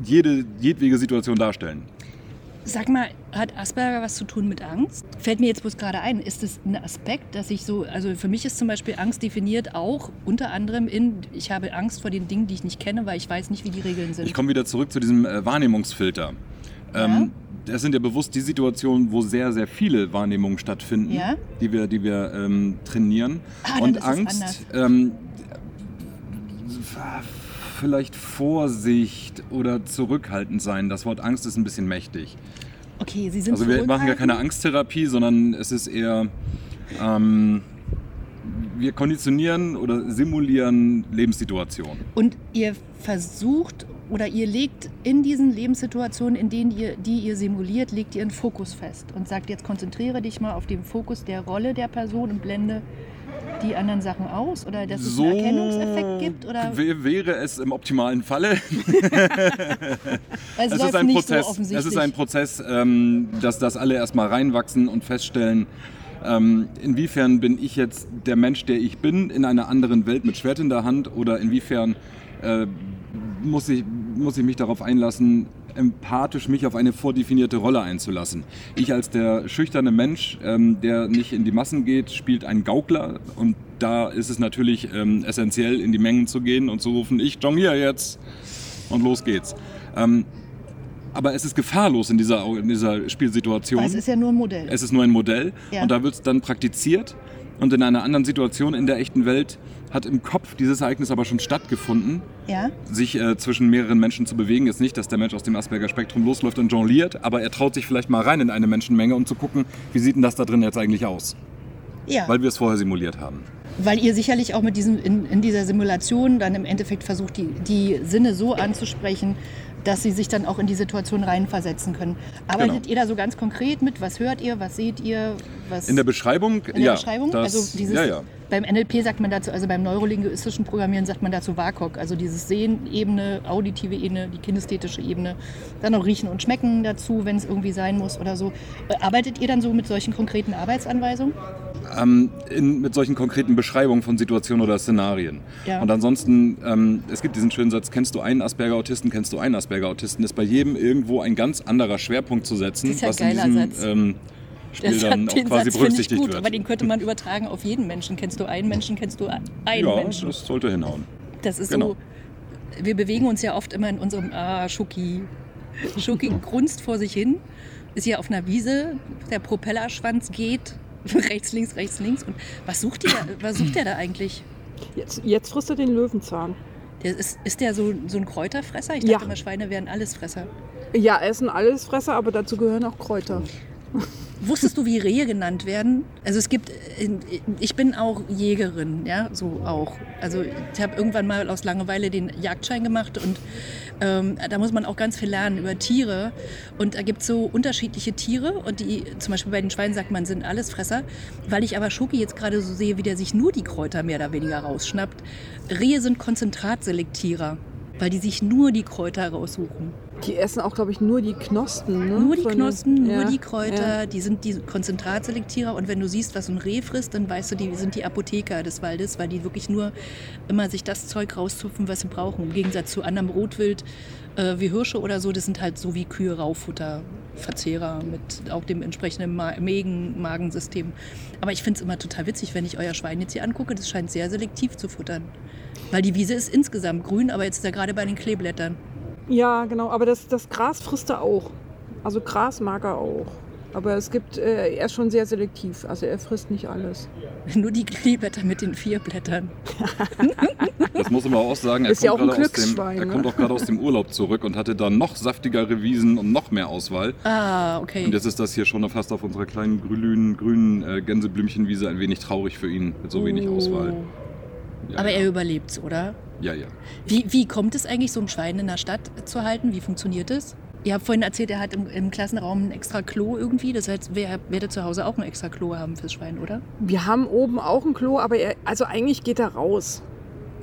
jede, jedwege Situation darstellen. Sag mal, hat Asperger was zu tun mit Angst? Fällt mir jetzt bloß gerade ein, ist es ein Aspekt, dass ich so, also für mich ist zum Beispiel Angst definiert auch unter anderem in, ich habe Angst vor den Dingen, die ich nicht kenne, weil ich weiß nicht, wie die Regeln sind. Ich komme wieder zurück zu diesem äh, Wahrnehmungsfilter. Ähm, das sind ja bewusst die Situationen, wo sehr, sehr viele Wahrnehmungen stattfinden, Ja. die wir, die wir ähm, trainieren. Ah, Und Angst, ähm, vielleicht Vorsicht oder zurückhaltend sein. Das Wort Angst ist ein bisschen mächtig. Okay, Sie sind Also wir machen ja keine Angsttherapie, sondern es ist eher, ähm, wir konditionieren oder simulieren Lebenssituationen. Und ihr versucht oder ihr legt in diesen Lebenssituationen, in denen ihr, die ihr simuliert, legt ihr einen Fokus fest und sagt, jetzt konzentriere dich mal auf den Fokus der Rolle der Person und blende die anderen Sachen aus oder dass es einen Erkennungseffekt gibt oder wäre es im optimalen Falle. [laughs] [laughs] es, es ist ein Prozess. so es ist ein Prozess, ähm, dass das alle erstmal reinwachsen und feststellen, ähm, inwiefern bin ich jetzt der Mensch, der ich bin, in einer anderen Welt mit Schwert in der Hand oder inwiefern äh, muss, ich, muss ich mich darauf einlassen, empathisch mich auf eine vordefinierte Rolle einzulassen. Ich als der schüchterne Mensch, ähm, der nicht in die Massen geht, spielt einen Gaukler und da ist es natürlich ähm, essentiell, in die Mengen zu gehen und zu rufen, ich jongliere jetzt und los geht's. Ähm, aber es ist gefahrlos in dieser, in dieser Spielsituation. Weil es ist ja nur ein Modell. Es ist nur ein Modell Ja. und da wird es dann praktiziert und in einer anderen Situation in der echten Welt hat im Kopf dieses Ereignis aber schon stattgefunden, ja? sich äh, zwischen mehreren Menschen zu bewegen. Jetzt nicht, dass der Mensch aus dem Asperger-Spektrum losläuft und jongliert, aber er traut sich vielleicht mal rein in eine Menschenmenge, um zu gucken, wie sieht denn das da drin jetzt eigentlich aus, Ja. weil wir es vorher simuliert haben. Weil ihr sicherlich auch mit diesem, in, in dieser Simulation dann im Endeffekt versucht, die, die Sinne so anzusprechen, dass sie sich dann auch in die Situation reinversetzen können. Arbeitet Genau. ihr da so ganz konkret mit? Was hört ihr? Was seht ihr? Was In der Beschreibung, in der ja. Beschreibung? Das, also dieses, ja, ja. Beim NLP sagt man dazu, also beim neurolinguistischen Programmieren sagt man dazu WAKOK, also dieses Sehen-Ebene, auditive Ebene, die kinästhetische Ebene, dann noch Riechen und Schmecken dazu, wenn es irgendwie sein muss oder so. Äh, Arbeitet ihr dann so mit solchen konkreten Arbeitsanweisungen? Ähm, in, mit solchen konkreten Beschreibungen von Situationen oder Szenarien. Ja. Und ansonsten, ähm, es gibt diesen schönen Satz, kennst du einen Asperger-Autisten, kennst du einen Asperger-Autisten, ist bei jedem irgendwo ein ganz anderer Schwerpunkt zu setzen, Das ist ja was ein in geiler diesem Satz. ähm, Spiel dann auch quasi Satz berücksichtigt gut, wird. aber den könnte man übertragen auf jeden Menschen. Kennst du einen Menschen, kennst du einen ja, Menschen. das sollte hinhauen. Das ist genau. so, wir bewegen uns ja oft immer in unserem Ah, Schuki. Schuki grunzt vor sich hin, ist hier auf einer Wiese, der Propellerschwanz geht, [laughs] rechts, links, rechts, links. Und was sucht, die, was sucht der da eigentlich? Jetzt, jetzt frisst er den Löwenzahn. Der ist, ist der so, so ein Kräuterfresser? Ich dachte Ja. immer, Schweine wären Allesfresser. Ja, er ist ein Allesfresser, aber dazu gehören auch Kräuter. Wusstest du, wie Rehe genannt werden? Also es gibt, ich bin auch Jägerin, ja, so auch. Also ich habe irgendwann mal aus Langeweile den Jagdschein gemacht und ähm, da muss man auch ganz viel lernen über Tiere. Und da gibt es so unterschiedliche Tiere und die, zum Beispiel bei den Schweinen sagt man, sind Allesfresser. Weil ich aber Schoki jetzt gerade so sehe, wie der sich nur die Kräuter mehr oder weniger rausschnappt. Rehe sind Konzentratselektierer, weil die sich nur die Kräuter raussuchen. Die essen auch, glaube ich, nur die Knospen. Ne? Nur die Von- Knospen, ja, nur die Kräuter, ja. die sind die Konzentratselektierer. Und wenn du siehst, was ein Reh frisst, dann weißt du, die sind die Apotheker des Waldes, weil die wirklich nur immer sich das Zeug rauszupfen, was sie brauchen. Im Gegensatz zu anderem Rotwild äh, wie Hirsche oder so, das sind halt so wie Kühe Raufutter. Verzehrer mit auch dem entsprechenden Ma Mägen, Magensystem. Aber ich finde es immer total witzig, wenn ich euer Schwein jetzt hier angucke. Das scheint sehr selektiv zu futtern. Weil die Wiese ist insgesamt grün, aber jetzt ist er gerade bei den Kleeblättern. Ja, genau. Aber das, das Gras frisst er auch. Also Gras mag er auch. Aber es gibt, äh, er ist schon sehr selektiv. Also er frisst nicht alles. [laughs] Nur die Kleeblätter mit den vier Blättern. [laughs] Das muss man auch sagen, er, Ist ja kommt, auch ein gerade aus dem, Glücksschwein, er ne? kommt auch gerade aus dem Urlaub zurück und hatte da noch saftigere Wiesen und noch mehr Auswahl. Ah, okay. Und jetzt ist das hier schon fast auf unserer kleinen grünen, grünen äh, Gänseblümchenwiese ein wenig traurig für ihn mit so wenig Oh. Auswahl. Ja, Aber ja. er überlebt's, oder? ja, ja. Wie, wie kommt es eigentlich, so ein Schwein in der Stadt zu halten? Wie funktioniert es? Ihr habt vorhin erzählt, er hat im, im Klassenraum ein extra Klo irgendwie. Das heißt, wer werdet zu Hause auch ein extra Klo haben fürs Schwein, oder? Wir haben oben auch ein Klo, aber er, also eigentlich geht er raus.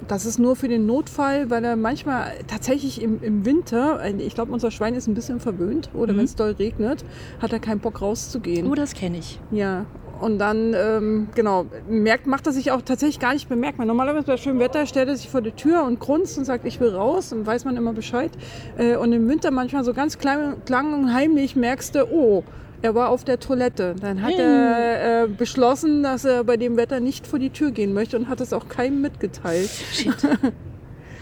Das ist nur für den Notfall, weil er manchmal tatsächlich im, im Winter, ich glaube, unser Schwein ist ein bisschen verwöhnt oder Mhm. wenn es doll regnet, hat er keinen Bock rauszugehen. Oh, das kenne ich. Ja, und dann, ähm, genau, merkt, macht er sich auch tatsächlich gar nicht bemerkbar. Normalerweise bei schönem Wetter stellt er sich vor die Tür und grunzt und sagt, ich will raus und weiß man immer Bescheid. Äh, und im Winter manchmal so ganz klein, klang und heimlich merkst du, oh, er war auf der Toilette. Dann hat er äh, beschlossen, dass er bei dem Wetter nicht vor die Tür gehen möchte und hat es auch keinem mitgeteilt. Shit.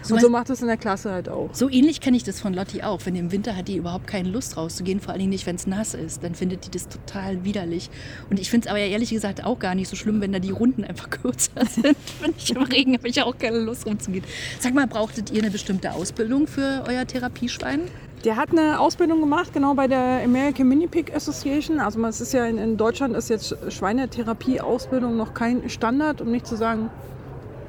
So, und so macht es in der Klasse halt auch. so ähnlich kenne ich das von Lotti auch. Wenn im Winter hat die überhaupt keine Lust rauszugehen, vor allen Dingen nicht, wenn es nass ist. Dann findet die das total widerlich. Und ich finde es aber ehrlich gesagt auch gar nicht so schlimm, wenn da die Runden einfach [laughs] kürzer sind. wenn ich im Regen habe ich auch keine Lust rumzugehen. Sag mal, brauchtet ihr eine bestimmte Ausbildung für euer Therapieschwein? Der hat eine Ausbildung gemacht, genau bei der American Mini Pig Association. Also es ist ja in, in Deutschland ist jetzt Schweinetherapie-Ausbildung noch kein Standard, um nicht zu sagen,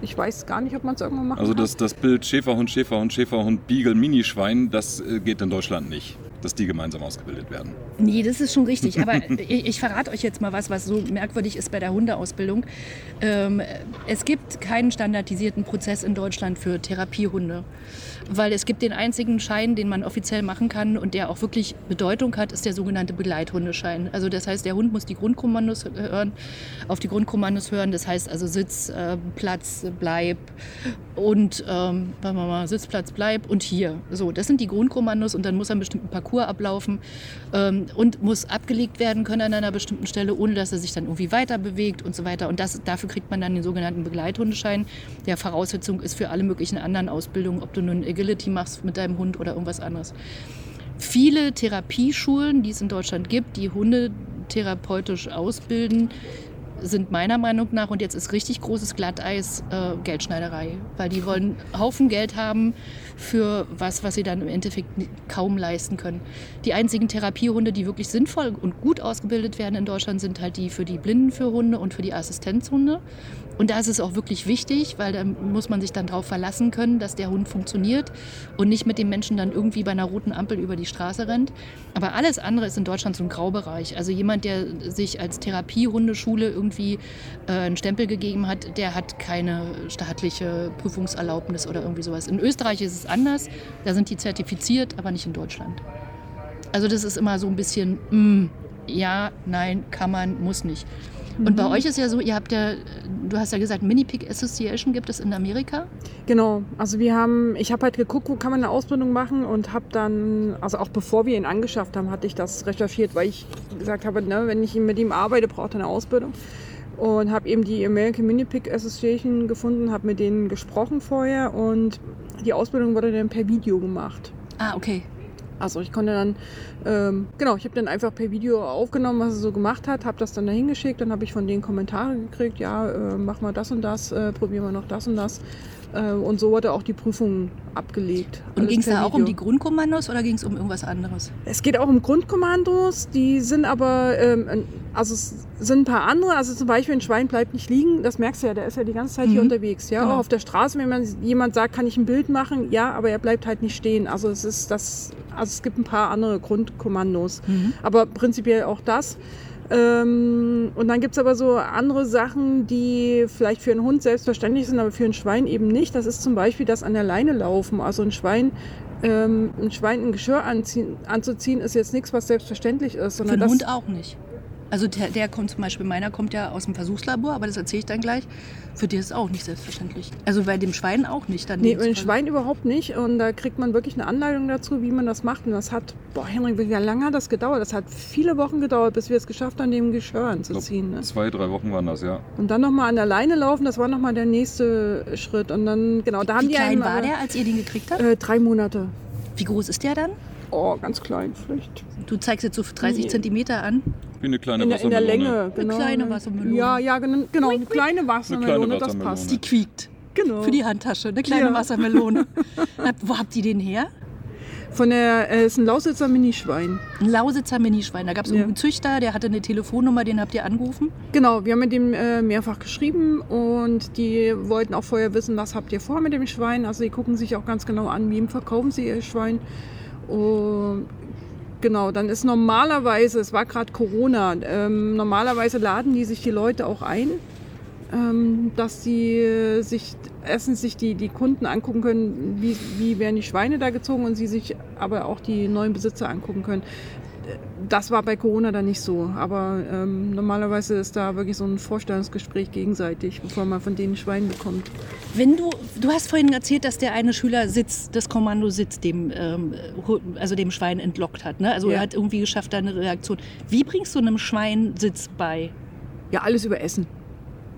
ich weiß gar nicht, ob man es irgendwann machen Also kann. das, das Bild Schäferhund, Schäferhund, Schäferhund, Beagle, Minischwein, das äh, geht in Deutschland nicht, dass die gemeinsam ausgebildet werden. Nee, das ist schon richtig. Aber [laughs] ich, ich verrate euch jetzt mal was, was so merkwürdig ist bei der Hundeausbildung. Ähm, es gibt keinen standardisierten Prozess in Deutschland für Therapiehunde. Weil es gibt den einzigen Schein, den man offiziell machen kann und der auch wirklich Bedeutung hat, ist der sogenannte Begleithundeschein. Also das heißt, der Hund muss die Grundkommandos hören, auf die Grundkommandos hören. Das heißt also Sitz, äh, Platz, Bleib und ähm, mal, Sitz, Platz, Bleib und hier. So, das sind die Grundkommandos und dann muss er einen bestimmten Parcours ablaufen ähm, und muss abgelegt werden können an einer bestimmten Stelle, ohne dass er sich dann irgendwie weiter bewegt und so weiter. Und das, dafür kriegt man dann den sogenannten Begleithundeschein, der Voraussetzung ist für alle möglichen anderen Ausbildungen, ob du nun Agility machst mit deinem Hund oder irgendwas anderes. Viele Therapieschulen, die es in Deutschland gibt, die Hunde therapeutisch ausbilden, sind meiner Meinung nach, und jetzt ist richtig großes Glatteis, äh, Geldschneiderei. Weil die wollen Haufen Geld haben für was, was sie dann im Endeffekt kaum leisten können. Die einzigen Therapiehunde, die wirklich sinnvoll und gut ausgebildet werden in Deutschland, sind halt die für die Blinden für Hunde und für die Assistenzhunde. Und da ist es auch wirklich wichtig, weil da muss man sich dann darauf verlassen können, dass der Hund funktioniert und nicht mit dem Menschen dann irgendwie bei einer roten Ampel über die Straße rennt. Aber alles andere ist in Deutschland so ein Graubereich. Also jemand, der sich als Therapiehundeschule irgendwie äh, einen Stempel gegeben hat, der hat keine staatliche Prüfungserlaubnis oder irgendwie sowas. In Österreich ist es anders. Da sind die zertifiziert, aber nicht in Deutschland. Also das ist immer so ein bisschen, mm, ja, nein, kann man, muss nicht. Und bei euch ist ja so, ihr habt ja, du hast ja gesagt, Mini-Pig Association gibt es in Amerika. Genau, also wir haben, ich habe halt geguckt, wo kann man eine Ausbildung machen und habe dann, also auch bevor wir ihn angeschafft haben, hatte ich das recherchiert, weil ich gesagt habe, ne, wenn ich mit ihm arbeite, braucht er eine Ausbildung. Und habe eben die American Mini Pig Association gefunden, habe mit denen gesprochen vorher und die Ausbildung wurde dann per Video gemacht. Ah, okay. Also ich konnte dann, ähm, genau, ich habe dann einfach per Video aufgenommen, was er so gemacht hat, habe das dann dahin geschickt, dann habe ich von denen Kommentare gekriegt, ja, äh, mach mal das und das, äh, probieren wir noch das und das. Äh, und so wurde auch die Prüfung abgelegt. Und ging es da auch um die Grundkommandos oder ging es um irgendwas anderes? Es geht auch um Grundkommandos, die sind aber, ähm, also es sind ein paar andere, also zum Beispiel ein Schwein bleibt nicht liegen, das merkst du ja, der ist ja die ganze Zeit hier Mhm. unterwegs. Ja, Genau. auch auf der Straße, wenn man jemand sagt, kann ich ein Bild machen, ja, aber er bleibt halt nicht stehen. Also es ist das, also es gibt ein paar andere Grundkommandos, aber prinzipiell auch das. Ähm, und dann gibt es aber so andere Sachen, die vielleicht für einen Hund selbstverständlich sind, aber für ein Schwein eben nicht. Das ist zum Beispiel das an der Leine laufen. Also ein Schwein, ähm, ein Schwein ein Geschirr anziehen, anzuziehen, ist jetzt nichts, was selbstverständlich ist. Für Sondern den das, Hund auch nicht. Also der, der kommt zum Beispiel, meiner kommt ja aus dem Versuchslabor, aber das erzähle ich dann gleich. Für die ist es auch nicht selbstverständlich. Also bei dem Schwein auch nicht. Dann Nee, bei den Schwein überhaupt nicht. Und da kriegt man wirklich eine Anleitung dazu, wie man das macht. Und das hat, boah, Henrik, wie lange hat das gedauert? Das hat viele Wochen gedauert, bis wir es geschafft haben, dem Geschirr anzuziehen. Ne? Zwei, drei Wochen waren das, ja. Und dann nochmal an der Leine laufen, das war nochmal der nächste Schritt. Und dann, genau, da haben Wie die klein einen, war der, als ihr den gekriegt habt? Äh, drei Monate. Wie groß ist der dann? Oh, ganz klein, vielleicht. Du zeigst jetzt so 30 Nee. Zentimeter an. Wie eine kleine In der, in der Wassermelone. Länge, genau. kleine Wassermelone. Ja, ja, genau, genau eine kleine Wassermelone, das Wassermelone. passt. Die quiekt. Genau. Für die Handtasche. Eine kleine Ja. Wassermelone. [laughs] Hab- Wo habt ihr den her? Von der, äh, ist ein Lausitzer Minischwein. Ein Lausitzer Minischwein. Da gab es Ja. irgendeinen Züchter, der hatte eine Telefonnummer, den habt ihr angerufen. Genau, wir haben mit dem äh, mehrfach geschrieben und die wollten auch vorher wissen, was habt ihr vor mit dem Schwein. Also die gucken sich auch ganz genau an, wem verkaufen sie ihr Schwein. Und genau, dann ist normalerweise, es war gerade Corona, ähm, normalerweise laden die sich die Leute auch ein, ähm, dass sie sich erstens sich die, die Kunden angucken können, wie, wie werden die Schweine da gezogen und sie sich aber auch die neuen Besitzer angucken können. Das war bei Corona dann nicht so, aber ähm, normalerweise ist da wirklich so ein Vorstellungsgespräch gegenseitig, bevor man von denen Schwein bekommt. Wenn du, du hast vorhin erzählt, dass der eine Schüler Sitz, das Kommando Sitz dem, ähm, also dem Schwein entlockt hat. Ne? Also Ja. er hat irgendwie geschafft, da eine Reaktion. Wie bringst du einem Schwein Sitz bei? Ja, alles über Essen.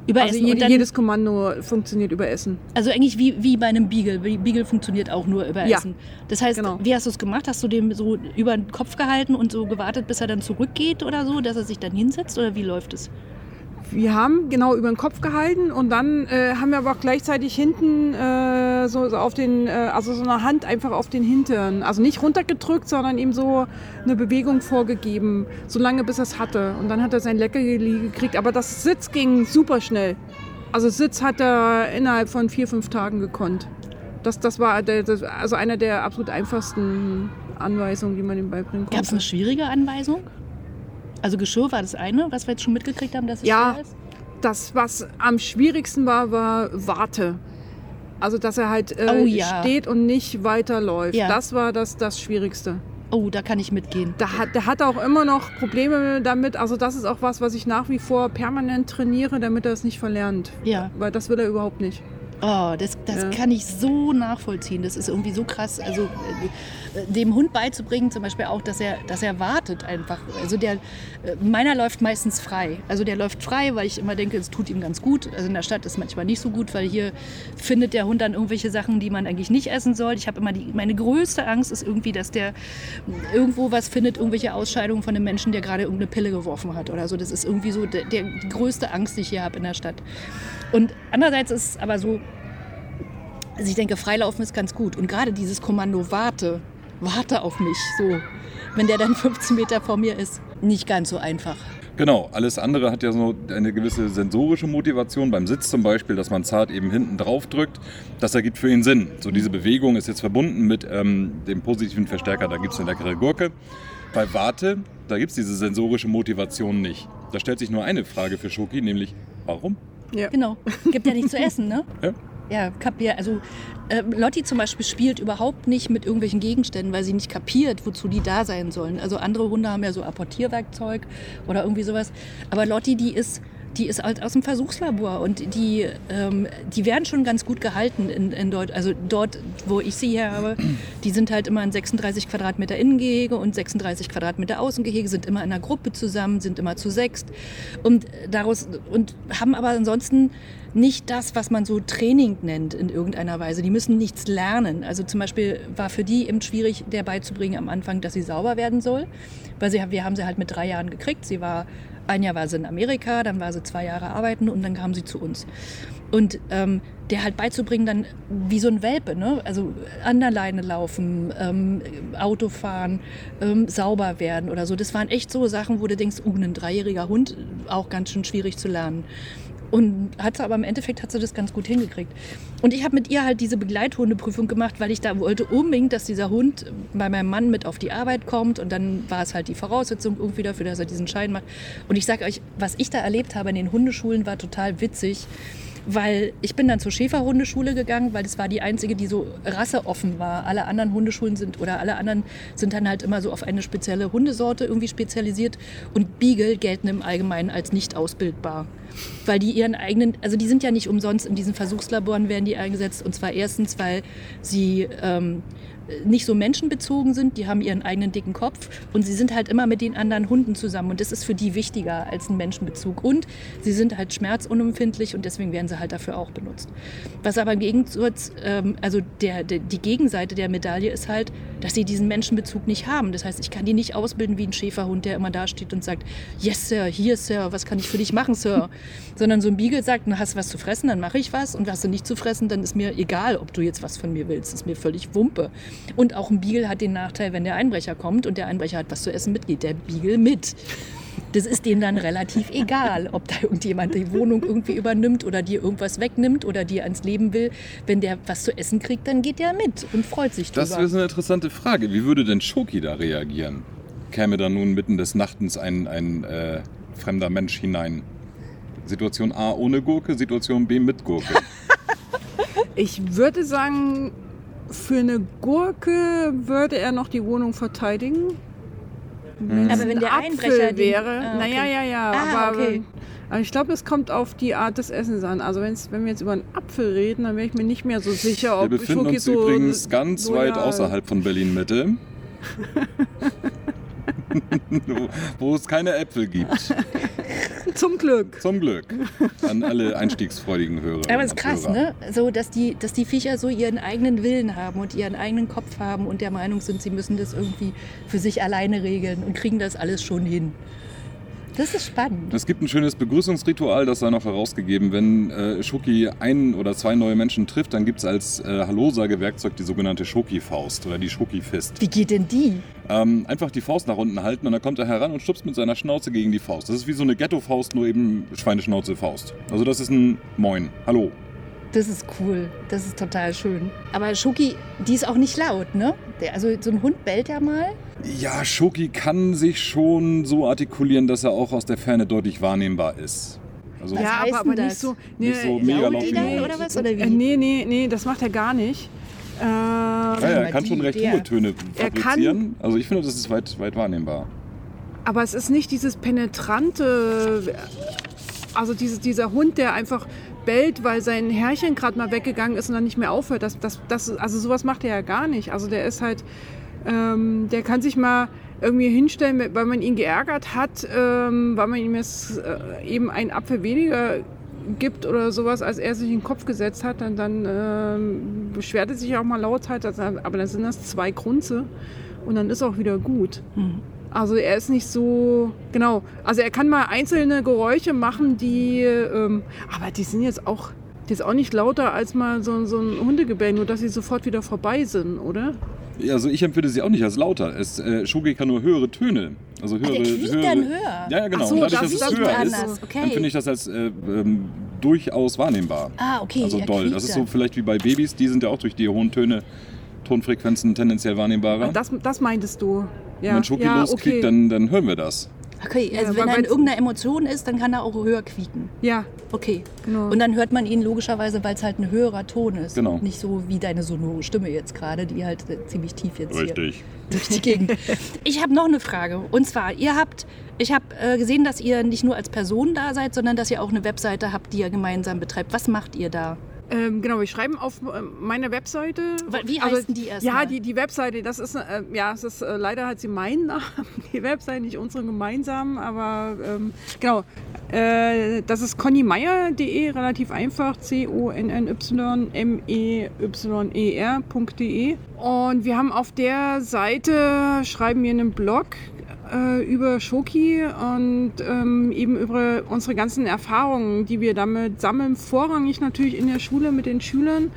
Über also Essen. und dann, jedes Kommando funktioniert über Essen. also eigentlich wie, wie bei einem Beagle. Be- Beagle funktioniert auch nur über Ja. Essen. Das heißt, Genau. wie hast du es gemacht? Hast du dem so über den Kopf gehalten und so gewartet, bis er dann zurückgeht oder so, dass er sich dann hinsetzt? Oder wie läuft es? Wir haben genau über den Kopf gehalten und dann äh, haben wir aber auch gleichzeitig hinten äh, so, so auf den, äh, also so eine Hand einfach auf den Hintern. Also nicht runtergedrückt, sondern ihm so eine Bewegung vorgegeben, solange bis er es hatte. Und dann hat er sein Leckerli gekriegt. Aber das Sitz ging super schnell. Also Sitz hat er innerhalb von vier, fünf Tagen gekonnt. Das, das war der, das, also einer der absolut einfachsten Anweisungen, die man ihm beibringen konnte. Gab es eine schwierige Anweisung? Also Geschirr war das eine, was wir jetzt schon mitgekriegt haben, dass es Ja. schwer ist? Das, was am schwierigsten war, war Warte. Also, dass er halt äh, Oh ja. steht und nicht weiterläuft. Ja. Das war das, das Schwierigste. Oh, da kann ich mitgehen. Da hat, der hat auch immer noch Probleme damit. Also, das ist auch was, was ich nach wie vor permanent trainiere, damit er es nicht verlernt. Ja. Weil das will er überhaupt nicht. Oh, das, das Ja. kann ich so nachvollziehen. Das ist irgendwie so krass. Also äh, dem Hund beizubringen, zum Beispiel auch, dass er, dass er wartet einfach. Also der, äh, meiner läuft meistens frei. Also der läuft frei, weil ich immer denke, es tut ihm ganz gut. Also in der Stadt ist manchmal nicht so gut, weil hier findet der Hund dann irgendwelche Sachen, die man eigentlich nicht essen soll. Ich habe immer die, meine größte Angst ist irgendwie, dass der irgendwo was findet, irgendwelche Ausscheidungen von einem Menschen, der gerade irgendeine Pille geworfen hat oder so. Das ist irgendwie so der, der, die größte Angst, die ich hier habe in der Stadt. Und andererseits ist es aber so, also ich denke, Freilaufen ist ganz gut. Und gerade dieses Kommando Warte, warte auf mich, so, wenn der dann [laughs] 15 Meter vor mir ist, nicht ganz so einfach. Genau, alles andere hat ja so eine gewisse sensorische Motivation. Beim Sitz zum Beispiel, dass man zart eben hinten drauf drückt, das ergibt für ihn Sinn. So diese Bewegung ist jetzt verbunden mit ähm, dem positiven Verstärker, da gibt es eine leckere Gurke. Bei Warte, da gibt es diese sensorische Motivation nicht. Da stellt sich nur eine Frage für Schoki, nämlich warum? Ja. Genau, gibt ja nichts zu essen, ne? Ja. Ja, kapier, also äh, Lotti zum Beispiel spielt überhaupt nicht mit irgendwelchen Gegenständen, weil sie nicht kapiert, wozu die da sein sollen. Also andere Hunde haben ja so Apportierwerkzeug oder irgendwie sowas. Aber Lotti, die ist, die ist halt aus dem Versuchslabor und die, ähm, die werden schon ganz gut gehalten in, in dort, also dort, wo ich sie her habe, die sind halt immer in 36 Quadratmeter Innengehege und 36 Quadratmeter Außengehege, sind immer in einer Gruppe zusammen, sind immer zu sechst und daraus und haben aber ansonsten nicht das, was man so Training nennt in irgendeiner Weise. Die müssen nichts lernen. Also zum Beispiel war für die eben schwierig, der beizubringen am Anfang, dass sie sauber werden soll, weil sie, wir haben sie halt mit drei Jahren gekriegt. Sie war ein Jahr war sie in Amerika, dann war sie zwei Jahre arbeiten und dann kam sie zu uns. Und ähm, der halt beizubringen, dann wie so ein Welpe, ne? also an der Leine laufen, ähm, Auto fahren, ähm, sauber werden oder so. Das waren echt so Sachen, wo du denkst, uh, ein dreijähriger Hund, auch ganz schön schwierig zu lernen. Und hat sie aber im Endeffekt hat sie das ganz gut hingekriegt. Und ich habe mit ihr halt diese Begleithundeprüfung gemacht, weil ich da wollte unbedingt, dass dieser Hund bei meinem Mann mit auf die Arbeit kommt. Und dann war es halt die Voraussetzung irgendwie dafür, dass er diesen Schein macht. Und ich sage euch, was ich da erlebt habe in den Hundeschulen, war total witzig weil ich bin dann zur Schäferhundeschule gegangen, weil das war die einzige, die so rasseoffen war. Alle anderen Hundeschulen sind oder alle anderen sind dann halt immer so auf eine spezielle Hundesorte irgendwie spezialisiert und Beagle gelten im Allgemeinen als nicht ausbildbar. Weil die ihren eigenen, also die sind ja nicht umsonst in diesen Versuchslaboren werden die eingesetzt und zwar erstens, weil sie ähm, nicht so menschenbezogen sind, die haben ihren eigenen dicken Kopf und sie sind halt immer mit den anderen Hunden zusammen und das ist für die wichtiger als ein Menschenbezug. Und sie sind halt schmerzunempfindlich und deswegen werden sie halt dafür auch benutzt. Was aber im Gegensatz, ähm, also der, der, die Gegenseite der Medaille ist halt, dass sie diesen Menschenbezug nicht haben. Das heißt, ich kann die nicht ausbilden wie ein Schäferhund, der immer da steht und sagt, yes Sir, hier Sir, was kann ich für dich machen Sir? [laughs] Sondern so ein Beagle sagt, du hast was zu fressen, dann mache ich was und hast du nicht zu fressen, dann ist mir egal, ob du jetzt was von mir willst. Das ist mir völlig Wumpe. Und auch ein Beagle hat den Nachteil, wenn der Einbrecher kommt und der Einbrecher hat was zu essen mit, geht der Beagle mit. Das ist denen dann relativ egal, ob da irgendjemand die Wohnung irgendwie übernimmt oder dir irgendwas wegnimmt oder dir ans Leben will. Wenn der was zu essen kriegt, dann geht der mit und freut sich drüber. Das ist eine interessante Frage. Wie würde denn Schoki da reagieren? Käme da nun mitten des Nachtens ein, ein äh, fremder Mensch hinein? Situation A ohne Gurke, Situation B mit Gurke. Ich würde sagen, für eine Gurke würde er noch die Wohnung verteidigen. Wenn Aber wenn der Apfel Einbrecher den- wäre, Ah, okay. naja, ja, ja, Ah, aber, okay. aber ich glaube, es kommt auf die Art des Essens an. Also wenn wir jetzt über einen Apfel reden, dann wäre ich mir nicht mehr so sicher, Wir ob befinden Schoki uns so übrigens ganz so, weit außerhalb von Berlin-Mitte. wo- [laughs] [laughs] wo es keine Äpfel gibt. Zum Glück. Zum Glück. An alle einstiegsfreudigen Hörer. Aber es ist krass, ne? So, dass die, dass die Viecher so ihren eigenen Willen haben und ihren eigenen Kopf haben und der Meinung sind, sie müssen das irgendwie für sich alleine regeln und kriegen das alles schon hin. Das ist spannend. Es gibt ein schönes Begrüßungsritual, das sei noch herausgegeben. Wenn äh, Schoki ein oder zwei neue Menschen trifft, dann gibt es als äh, Hallo-Sage-Werkzeug die sogenannte Schoki-Faust oder die Schoki-Fist. Wie geht denn die? Ähm, einfach die Faust nach unten halten und dann kommt er heran und stupst mit seiner Schnauze gegen die Faust. Das ist wie so eine Ghetto-Faust, nur eben Schweineschnauze-Faust. Also das ist ein Moin. Hallo. Das ist cool. Das ist total schön. Aber Schoki, die ist auch nicht laut, ne? Der, also so ein Hund bellt ja mal. Ja, Schoki kann sich schon so artikulieren, dass er auch aus der Ferne deutlich wahrnehmbar ist. Also ja, heißt aber, aber denn nicht das? so. Nee, Nicht so mega laut oder was? Oder wie? Äh, nee, nee, nee, das macht er gar nicht. Äh, ja, ja, er kann schon recht hohe Töne Er kann- fabrizieren. Also ich finde, das ist weit, weit wahrnehmbar. Aber es ist nicht dieses penetrante, also diese, dieser Hund, der einfach bellt, weil sein Herrchen gerade mal weggegangen ist und dann nicht mehr aufhört. Das, das, das, also sowas macht er ja gar nicht. Also der ist halt, ähm, der kann sich mal irgendwie hinstellen, weil man ihn geärgert hat, ähm, weil man ihm jetzt äh, eben einen Apfel weniger gibt oder sowas, als er sich in den Kopf gesetzt hat, dann, dann ähm, beschwert er sich auch mal lauthalt, aber dann sind das zwei Grunze und dann ist auch wieder gut. Mhm. Also er ist nicht so, genau, also er kann mal einzelne Geräusche machen, die, ähm, aber die sind jetzt auch, die ist auch nicht lauter als mal so, so ein Hundegebell, nur dass sie sofort wieder vorbei sind, oder? Ja, Also ich empfinde sie auch nicht als lauter. Es, äh, Schoki kann nur höhere Töne. Also höhere, der quiekt höhere, dann höher? Ja, ja, genau. Ach so, Und dadurch, das dass ist es höher ist, anders. Okay. empfinde ich das als äh, ähm, durchaus wahrnehmbar. Ah, okay. Also doll. Das ist so vielleicht wie bei Babys, die sind ja auch durch die hohen Töne, Tonfrequenzen tendenziell wahrnehmbarer. Das, das meintest du. Ja, Wenn Schoki ja, loskriegt, dann, dann hören wir das. Okay, Ja, also aber wenn er in irgendeiner Emotion ist, dann kann er auch höher quieken. Ja, Okay. genau. Und dann hört man ihn logischerweise, weil es halt ein höherer Ton ist. Genau. Und nicht so wie deine sonore Stimme jetzt gerade, die halt ziemlich tief jetzt hier Richtig. durch die Gegend. [laughs] Ich habe noch eine Frage. Und zwar, ihr habt, ich habe äh, gesehen, dass ihr nicht nur als Person da seid, sondern dass ihr auch eine Webseite habt, die ihr gemeinsam betreibt. Was macht ihr da? Ähm, genau, wir schreiben auf äh, meine Webseite. Wie Also, heißt denn die erstmal? Ja, die, die Webseite, das ist, äh, ja, es ist äh, leider hat sie meinen Namen, [laughs] die Webseite, nicht unsere gemeinsamen, aber ähm, genau. Äh, das ist connymeier.de, relativ einfach, C-O-N-N-Y-M-E-Y-E-R.de. Und wir haben auf der Seite, schreiben wir einen Blog äh, über Schoki und ähm, eben über unsere ganzen Erfahrungen, die wir damit sammeln, vorrangig natürlich in der Schule mit den Schülern.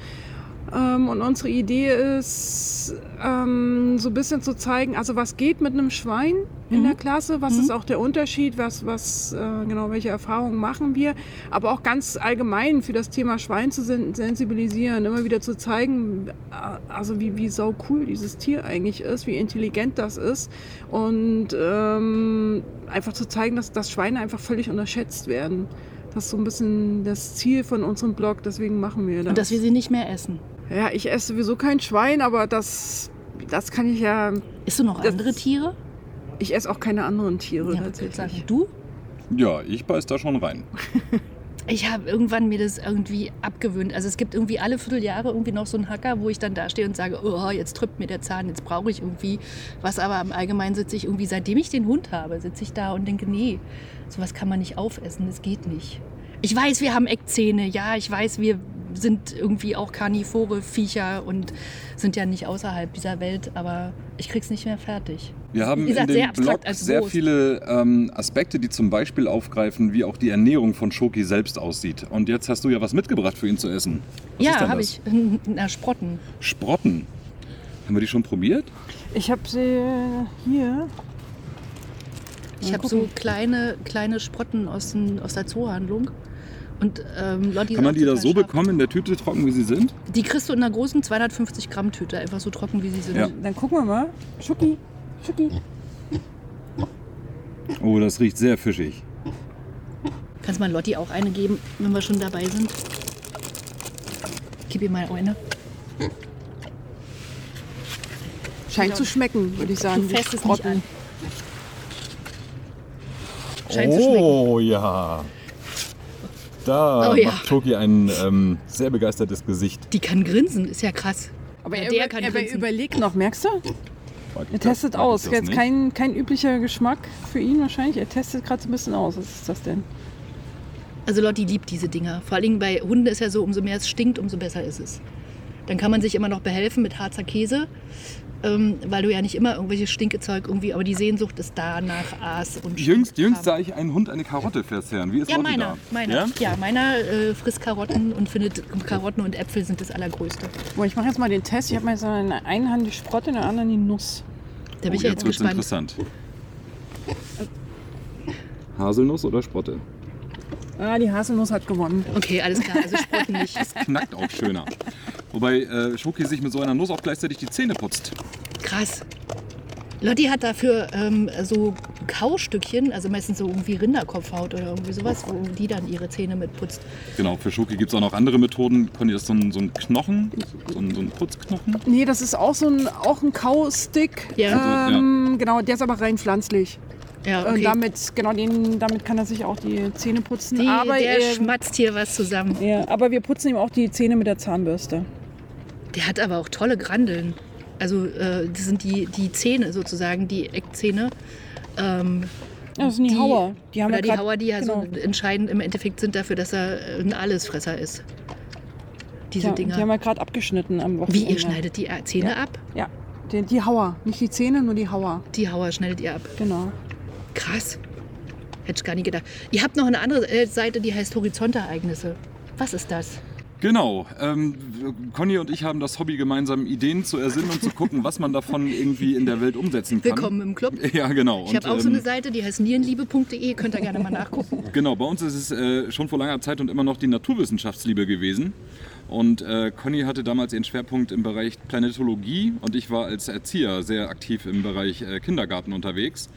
Ähm, und unsere Idee ist, ähm, so ein bisschen zu zeigen, also was geht mit einem Schwein in Mhm. der Klasse, was Mhm. ist auch der Unterschied, was, was äh, genau, welche Erfahrungen machen wir, aber auch ganz allgemein für das Thema Schwein zu sen sensibilisieren, immer wieder zu zeigen, äh, also wie, wie sau cool dieses Tier eigentlich ist, wie intelligent das ist und ähm, einfach zu zeigen, dass, dass Schweine einfach völlig unterschätzt werden. Das ist so ein bisschen das Ziel von unserem Blog, deswegen machen wir das. Und dass wir sie nicht mehr essen. Ja, ich esse sowieso kein Schwein, aber das, das kann ich ja. Isst du noch Das- andere Tiere? Ich esse auch keine anderen Tiere Ja, tatsächlich. du? Ja, ich beiß da schon rein. [laughs] Ich habe irgendwann mir das irgendwie abgewöhnt. Also es gibt irgendwie alle Vierteljahre irgendwie noch so einen Hacker, wo ich dann da stehe und sage, oh, jetzt trüppt mir der Zahn, jetzt brauche ich irgendwie was. Aber im Allgemeinen sitze ich irgendwie, seitdem ich den Hund habe, sitze ich da und denke, nee, sowas kann man nicht aufessen, das geht nicht. Ich weiß, wir haben Eckzähne, ja, ich weiß, wir sind irgendwie auch karnivore Viecher und sind ja nicht außerhalb dieser Welt, aber ich krieg's nicht mehr fertig. Wir haben Wie gesagt, in sehr dem abstrakt Blog als sehr viele ähm, Aspekte, die zum Beispiel aufgreifen, wie auch die Ernährung von Schoki selbst aussieht. Und jetzt hast du ja was mitgebracht für ihn zu essen. Was ja, habe ich. Na, Sprotten. Sprotten. Haben wir die schon probiert? Ich habe sie hier. Ich habe so kleine, kleine Sprotten aus, den, aus der Zoohandlung. Und ähm, Lotti Kann man die da so scharf. bekommen, in der Tüte trocken, wie sie sind? Die kriegst du in einer großen 250 Gramm Tüte, einfach so trocken, wie sie sind. Ja. Dann gucken wir mal. Schucki, Schucki. Oh, das riecht sehr fischig. Kannst mal Lotti auch eine geben, wenn wir schon dabei sind? Gib ihr mal eine. Scheint zu schmecken, würde ich sagen. Du fässt es nicht an. Scheint zu schmecken. oh ja. Da Oh ja. macht Schoki ein ähm, sehr begeistertes Gesicht. Die kann grinsen, ist ja krass. Aber Ja, er, der über, kann er grinsen. überlegt noch, merkst du? Er das? testet ich aus. das Jetzt nicht? kein, kein üblicher Geschmack für ihn wahrscheinlich. Er testet gerade so ein bisschen aus. Was ist das denn? Also Lotti liebt diese Dinger. Vor allem bei Hunden ist ja so, umso mehr es stinkt, umso besser ist es. Dann kann man sich immer noch behelfen mit Harzer Käse, ähm, weil du ja nicht immer irgendwelches Stinkezeug irgendwie, aber die Sehnsucht ist da nach Aas und Jüngst, jüngst sah ich einen Hund eine Karotte verzehren. Wie ist Ja, Lotti meiner, da? meiner. Ja? Ja, meiner äh, frisst Karotten und findet Karotten und Äpfel sind das Allergrößte. Boah, ich mache jetzt mal den Test. Ich habe mal so in der einen Hand die Sprotte, in der anderen die Nuss. Da bin Oh, ich ja jetzt jetzt gespannt. interessant. Haselnuss oder Sprotte? Ah, die Haselnuss hat gewonnen. Okay, alles klar, also Sprotten [laughs] nicht. Knackt auch schöner. Wobei äh, Schoki sich mit so einer Nuss auch gleichzeitig die Zähne putzt. Krass. Lotti hat dafür ähm, so Kaustückchen, also meistens so irgendwie Rinderkopfhaut oder irgendwie sowas, wo die dann ihre Zähne mitputzt. Genau, für Schoki gibt es auch noch andere Methoden. Conny, das ist so ein, so ein Knochen, so ein, so ein Putzknochen. Nee, das ist auch so ein, auch ein Kaustick. Ja. Ähm, Genau, der ist aber rein pflanzlich. Ja, Und okay. damit, genau, den, damit kann er sich auch die Zähne putzen. Die, aber, der er- schmatzt hier was zusammen. ja, aber wir putzen ihm auch die Zähne mit der Zahnbürste. Der hat aber auch tolle Grandeln. Also äh, das sind die, die Zähne sozusagen, die Eckzähne. Ähm, Ja, das sind die, Die- Hauer. Die haben oder wir die Hauer, die ja genau. so entscheidend im Endeffekt sind dafür, dass er ein Allesfresser ist. Diese Ja, Dinger. Die haben wir gerade abgeschnitten am Wochenende. Wie, ihr schneidet die äh, Zähne ab? Ja, die, die Hauer. Nicht die Zähne, nur die Hauer. Die Hauer schneidet ihr ab. Genau. Krass. Hätte ich gar nicht gedacht. Ihr habt noch eine andere äh, Seite, die heißt Horizontereignisse. Was ist das? Genau. Ähm, Conny und ich haben das Hobby gemeinsam, Ideen zu ersinnen und zu gucken, was man davon irgendwie in der Welt umsetzen kann. Willkommen im Club. [laughs] Ja, genau. Ich habe auch so eine Seite, die heißt nierenliebe.de. Könnt ihr gerne mal nachgucken. [laughs] Genau, bei uns ist es äh, schon vor langer Zeit und immer noch die Naturwissenschaftsliebe gewesen. Und äh, Conny hatte damals ihren Schwerpunkt im Bereich Planetologie und ich war als Erzieher sehr aktiv im Bereich äh, Kindergarten unterwegs.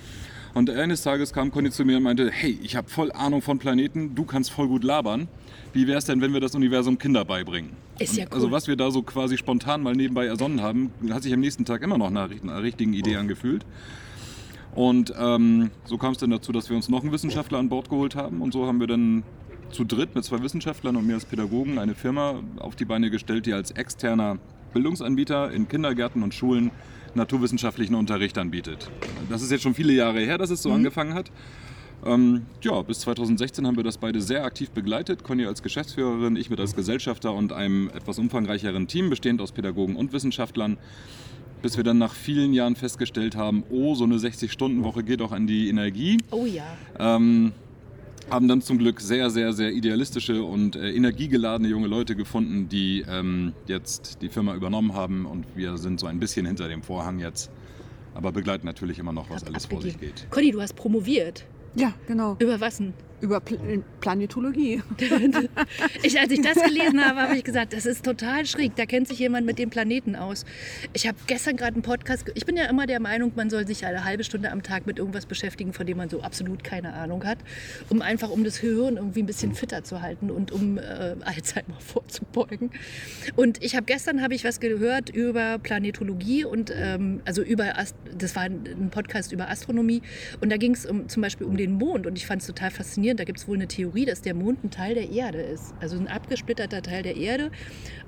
Und eines Tages kam Conny zu mir und meinte, hey, ich habe voll Ahnung von Planeten, du kannst voll gut labern. Wie wäre es denn, wenn wir das Universum Kinder beibringen? Ist ja Also cool. was wir da so quasi spontan mal nebenbei ersonnen haben, hat sich am nächsten Tag immer noch nach einer richtigen Idee angefühlt. Und ähm, so kam es dann dazu, dass wir uns noch einen Wissenschaftler an Bord geholt haben. Und so haben wir dann zu dritt mit zwei Wissenschaftlern und mir als Pädagogen eine Firma auf die Beine gestellt, die als externer Bildungsanbieter in Kindergärten und Schulen naturwissenschaftlichen Unterricht anbietet. Das ist jetzt schon viele Jahre her, dass es so angefangen hat. Ähm, ja, bis 2016 haben wir das beide sehr aktiv begleitet. Conny als Geschäftsführerin, ich mit als Gesellschafter und einem etwas umfangreicheren Team, bestehend aus Pädagogen und Wissenschaftlern. Bis wir dann nach vielen Jahren festgestellt haben, oh, so eine 60-Stunden-Woche geht auch an die Energie. Oh ja. Ähm, haben dann zum Glück sehr, sehr, sehr idealistische und äh, energiegeladene junge Leute gefunden, die ähm, jetzt die Firma übernommen haben und wir sind so ein bisschen hinter dem Vorhang jetzt, aber begleiten natürlich immer noch, was Hab alles vor sich abgegeben. geht. Conny, du hast promoviert. Ja, genau. Über was denn? Über Pl Planetologie. [laughs] Ich, als ich das gelesen habe, habe ich gesagt, das ist total schräg. Da kennt sich jemand mit dem Planeten aus. Ich habe gestern gerade einen Podcast. Ich bin ja immer der Meinung, man soll sich eine halbe Stunde am Tag mit irgendwas beschäftigen, von dem man so absolut keine Ahnung hat, um einfach um das Gehirn irgendwie ein bisschen fitter zu halten und um äh, Alzheimer [laughs] vorzubeugen. Und ich habe gestern habe ich was gehört über Planetologie und ähm, also über Ast das war ein Podcast über Astronomie und da ging es um, zum Beispiel um den Mond und ich fand es total faszinierend. Da gibt es wohl eine Theorie, dass der Mond ein Teil der Erde ist, also ein abgesplitterter Teil der Erde,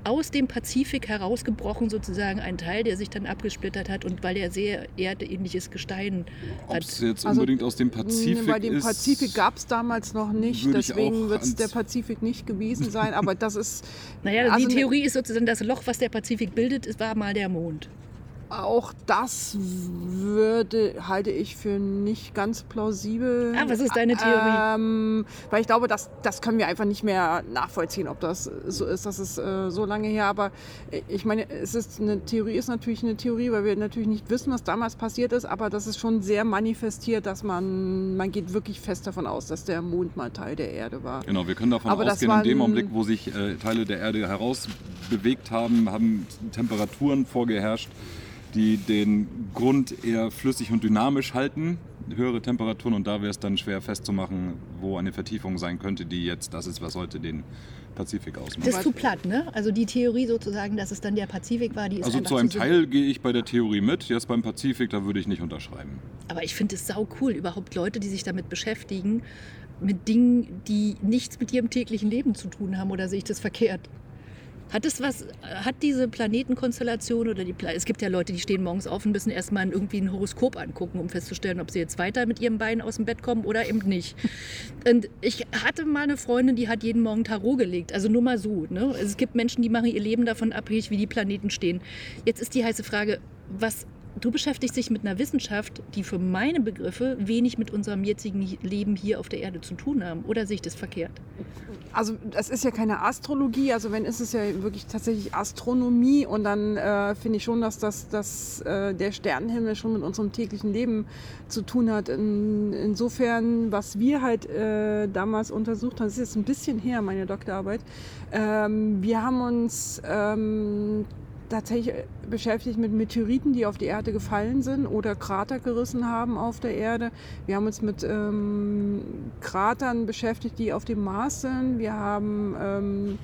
aus dem Pazifik herausgebrochen sozusagen ein Teil, der sich dann abgesplittert hat und weil er sehr erdähnliches Gestein Ob hat. es jetzt Also, unbedingt aus dem Pazifik Bei dem ist, Pazifik gab es damals noch nicht, deswegen wird es der Pazifik nicht gewesen sein. Aber das ist [laughs] Naja, also die ne- Theorie ist sozusagen, das Loch, was der Pazifik bildet, ist, war mal der Mond. Auch das würde halte ich für nicht ganz plausibel. Ah, was ist deine Theorie? Ähm, weil ich glaube, das, das können wir einfach nicht mehr nachvollziehen, ob das so ist. Das ist äh, so lange her. Aber äh, ich meine, es ist eine Theorie ist natürlich eine Theorie, weil wir natürlich nicht wissen, was damals passiert ist. Aber das ist schon sehr manifestiert, dass man man geht wirklich fest davon aus, dass der Mond mal Teil der Erde war. Genau, wir können davon Aber das ausgehen, in dem Augenblick, wo sich äh, Teile der Erde herausbewegt haben, haben Temperaturen vorgeherrscht, die den Grund eher flüssig und dynamisch halten, höhere Temperaturen und da wäre es dann schwer festzumachen, wo eine Vertiefung sein könnte, die jetzt das ist, was heute den Pazifik ausmacht. Das ist zu platt, ne? Also die Theorie sozusagen, dass es dann der Pazifik war, die ist Also zu einem zu Teil gehe ich bei der Theorie mit, jetzt beim Pazifik, da würde ich nicht unterschreiben. Aber ich finde es sau cool, überhaupt Leute, die sich damit beschäftigen, mit Dingen, die nichts mit ihrem täglichen Leben zu tun haben, oder sehe ich das verkehrt? Hat es was, hat diese Planetenkonstellation oder die, Pla es gibt ja Leute, die stehen morgens auf und müssen erstmal irgendwie ein Horoskop angucken, um festzustellen, ob sie jetzt weiter mit ihrem Bein aus dem Bett kommen oder eben nicht. [laughs] Und ich hatte mal eine Freundin, die hat jeden Morgen Tarot gelegt, also nur mal so. Ne? Also Es gibt Menschen, die machen ihr Leben davon abhängig, wie die Planeten stehen. Jetzt ist die heiße Frage, was Du beschäftigst dich mit einer Wissenschaft, die für meine Begriffe wenig mit unserem jetzigen Leben hier auf der Erde zu tun haben. Oder sehe ich das verkehrt? Also das ist ja keine Astrologie, also wenn ist es ja wirklich tatsächlich Astronomie und dann äh, finde ich schon, dass das, dass, äh, der Sternenhimmel schon mit unserem täglichen Leben zu tun hat. In, insofern, was wir halt äh, damals untersucht haben, das ist jetzt ein bisschen her, meine Doktorarbeit, ähm, wir haben uns ähm, tatsächlich beschäftigt mit Meteoriten, die auf die Erde gefallen sind oder Krater gerissen haben auf der Erde. Wir haben uns mit ähm, Kratern beschäftigt, die auf dem Mars sind. Wir haben, ähm,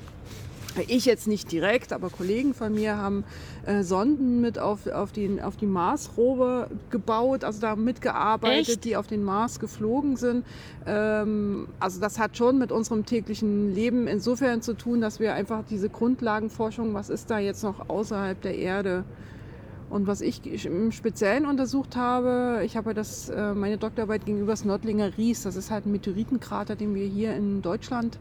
ich jetzt nicht direkt, aber Kollegen von mir haben äh, Sonden mit auf, auf, den, auf die Marsrover gebaut, also da mitgearbeitet, Echt? die auf den Mars geflogen sind. Ähm, also das hat schon mit unserem täglichen Leben insofern zu tun, dass wir einfach diese Grundlagenforschung, was ist da jetzt noch außerhalb der Erde? Und was ich im Speziellen untersucht habe, ich habe das, äh, meine Doktorarbeit gegenüber das Nördlinger Ries, das ist halt ein Meteoritenkrater, den wir hier in Deutschland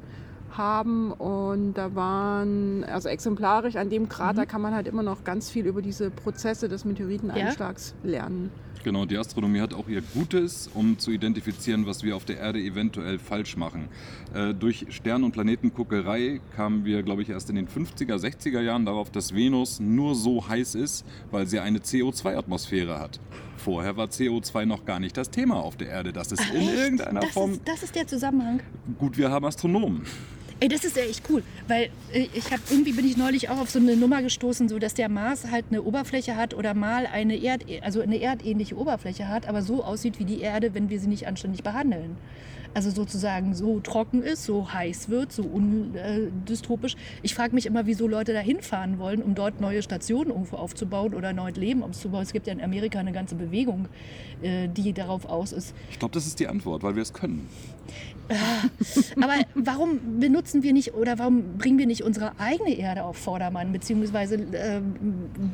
haben. Und da waren, also exemplarisch an dem Krater kann man halt immer noch ganz viel über diese Prozesse des Meteoriteneinschlags lernen. Genau, die Astronomie hat auch ihr Gutes, um zu identifizieren, was wir auf der Erde eventuell falsch machen. Äh, durch Stern- und Planetenguckerei kamen wir, glaube ich, erst in den 50er, 60er Jahren darauf, dass Venus nur so heiß ist, weil sie eine CO2-Atmosphäre hat. Vorher war CO2 noch gar nicht das Thema auf der Erde, dass es in Echt? irgendeiner das Form... Ist, das ist der Zusammenhang. Gut, wir haben Astronomen. Ey, das ist echt cool, weil äh, ich habe irgendwie bin ich neulich auch auf so eine Nummer gestoßen, so dass der Mars halt eine Oberfläche hat oder mal eine Erd also eine erdähnliche Oberfläche hat, aber so aussieht wie die Erde, wenn wir sie nicht anständig behandeln. Also sozusagen so trocken ist, so heiß wird, so undystopisch. Ich frage mich immer, wieso Leute da hinfahren wollen, um dort neue Stationen irgendwo aufzubauen oder neues Leben aufzubauen. Es gibt ja in Amerika eine ganze Bewegung, äh, die darauf aus ist. Ich glaube, das ist die Antwort, weil wir es können. [laughs] Aber warum benutzen wir nicht oder warum bringen wir nicht unsere eigene Erde auf Vordermann, beziehungsweise äh,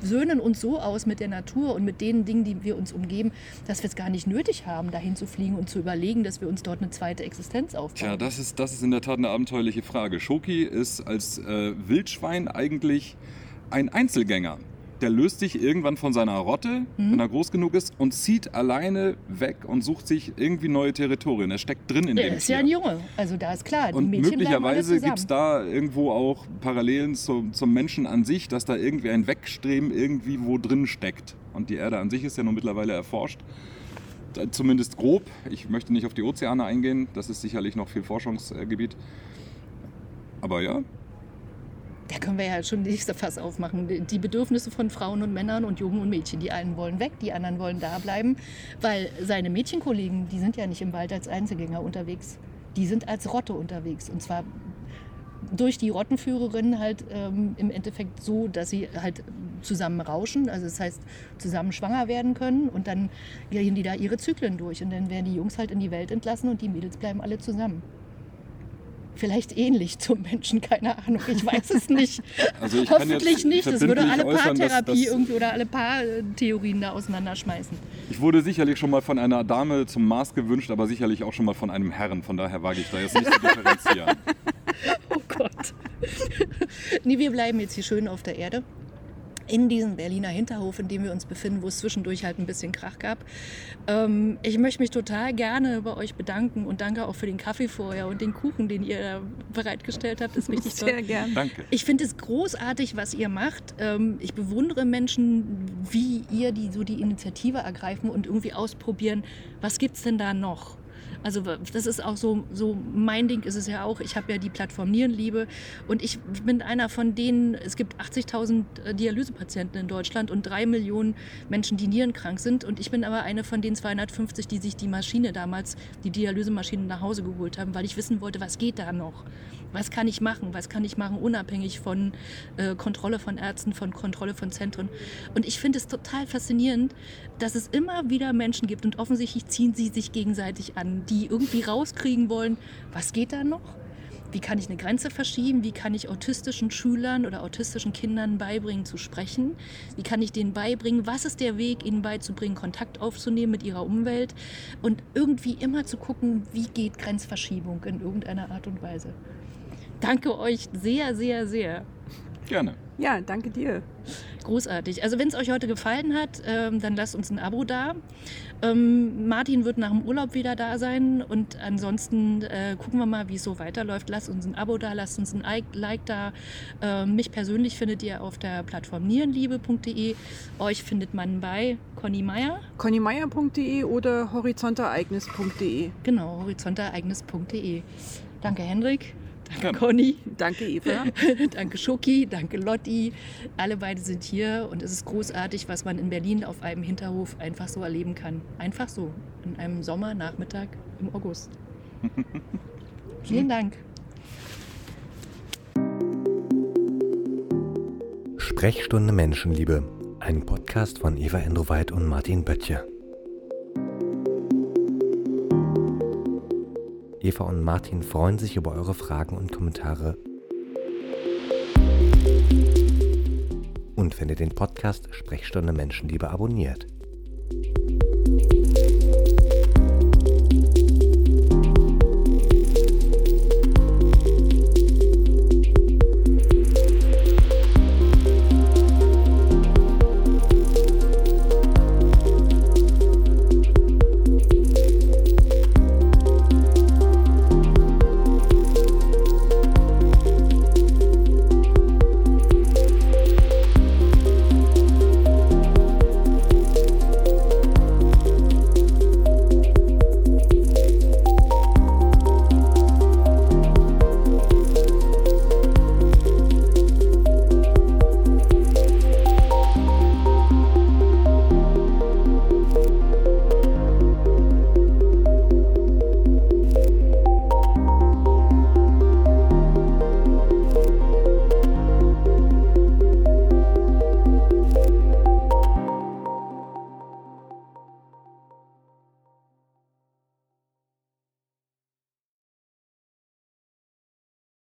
söhnen uns so aus mit der Natur und mit den Dingen, die wir uns umgeben, dass wir es gar nicht nötig haben, dahin zu fliegen und zu überlegen, dass wir uns dort eine zweite Existenz aufbauen? Tja, das ist, das ist in der Tat eine abenteuerliche Frage. Schoki ist als äh, Wildschwein eigentlich ein Einzelgänger der löst sich irgendwann von seiner Rotte, mhm. wenn er groß genug ist, und zieht alleine weg und sucht sich irgendwie neue Territorien. Er steckt drin in der dem ist Tier. ja ein Junge, also da ist klar. und möglicherweise gibt es da irgendwo auch Parallelen zum, zum Menschen an sich, dass da irgendwie ein Wegstreben irgendwie wo drin steckt. Und die Erde an sich ist ja nun mittlerweile erforscht. Zumindest grob. Ich möchte nicht auf die Ozeane eingehen, das ist sicherlich noch viel Forschungsgebiet. Aber ja, da können wir ja schon das nächste Fass aufmachen. Die Bedürfnisse von Frauen und Männern und Jungen und Mädchen. Die einen wollen weg, die anderen wollen da bleiben, weil seine Mädchenkollegen, die sind ja nicht im Wald als Einzelgänger unterwegs. Die sind als Rotte unterwegs. Und zwar durch die Rottenführerin halt ähm, im Endeffekt so, dass sie halt zusammen rauschen, also das heißt zusammen schwanger werden können und dann gehen die da ihre Zyklen durch und dann werden die Jungs halt in die Welt entlassen und die Mädels bleiben alle zusammen vielleicht ähnlich zum Menschen, keine Ahnung, ich weiß es nicht. [laughs] Also ich Hoffentlich nicht, das würde alle Paartherapie irgendwie oder alle Paartheorien da auseinanderschmeißen. Ich wurde sicherlich schon mal von einer Dame zum Mars gewünscht, aber sicherlich auch schon mal von einem Herrn, von daher wage ich da jetzt nicht zu differenzieren. [laughs] oh Gott. nee, wir bleiben jetzt hier schön auf der Erde in diesem Berliner Hinterhof, in dem wir uns befinden, wo es zwischendurch halt ein bisschen Krach gab. Ähm, ich möchte mich total gerne bei euch bedanken und danke auch für den Kaffee vorher und den Kuchen, den ihr bereitgestellt habt. Das ist richtig Sehr toll. gern. Danke. Ich finde es großartig, was ihr macht. Ähm, ich bewundere Menschen, wie ihr die, so die Initiative ergreifen und irgendwie ausprobieren, was gibt es denn da noch? Also das ist auch so, so mein Ding ist es ja auch. Ich habe ja die Plattform Nierenliebe und ich bin einer von denen, es gibt 80.000 äh, Dialysepatienten in Deutschland und drei Millionen Menschen, die nierenkrank sind und ich bin aber eine von den 250, die sich die Maschine damals, die Dialysemaschine nach Hause geholt haben, weil ich wissen wollte, was geht da noch? Was kann ich machen? Was kann ich machen, unabhängig von äh, Kontrolle von Ärzten, von Kontrolle von Zentren? Und ich finde es total faszinierend, dass es immer wieder Menschen gibt und offensichtlich ziehen sie sich gegenseitig an, die irgendwie rauskriegen wollen, was geht da noch? Wie kann ich eine Grenze verschieben? Wie kann ich autistischen Schülern oder autistischen Kindern beibringen zu sprechen? Wie kann ich denen beibringen, was ist der Weg, ihnen beizubringen, Kontakt aufzunehmen mit ihrer Umwelt? Und irgendwie immer zu gucken, wie geht Grenzverschiebung in irgendeiner Art und Weise. Danke euch sehr, sehr, sehr. Gerne. Ja, danke dir. Großartig. Also wenn es euch heute gefallen hat, ähm, dann lasst uns ein Abo da. Ähm, Martin wird nach dem Urlaub wieder da sein und ansonsten äh, gucken wir mal, wie es so weiterläuft. Lasst uns ein Abo da, lasst uns ein Like da. Ähm, mich persönlich findet ihr auf der Plattform nierenliebe.de. Euch findet man bei Conny Meier. connymeier.de oder horizontereignis.de. Genau, horizontereignis.de. Danke, Hendrik. Danke. Conny. Danke, Eva. [laughs] danke Schoki, danke Lotti. Alle beide sind hier und es ist großartig, was man in Berlin auf einem Hinterhof einfach so erleben kann. Einfach so, in einem Sommernachmittag im August. [laughs] Vielen Dank. Sprechstunde Menschenliebe, ein Podcast von Eva Endroweit und Martin Böttcher. Eva und Martin freuen sich über eure Fragen und Kommentare. Und wenn ihr den Podcast Sprechstunde Menschenliebe abonniert.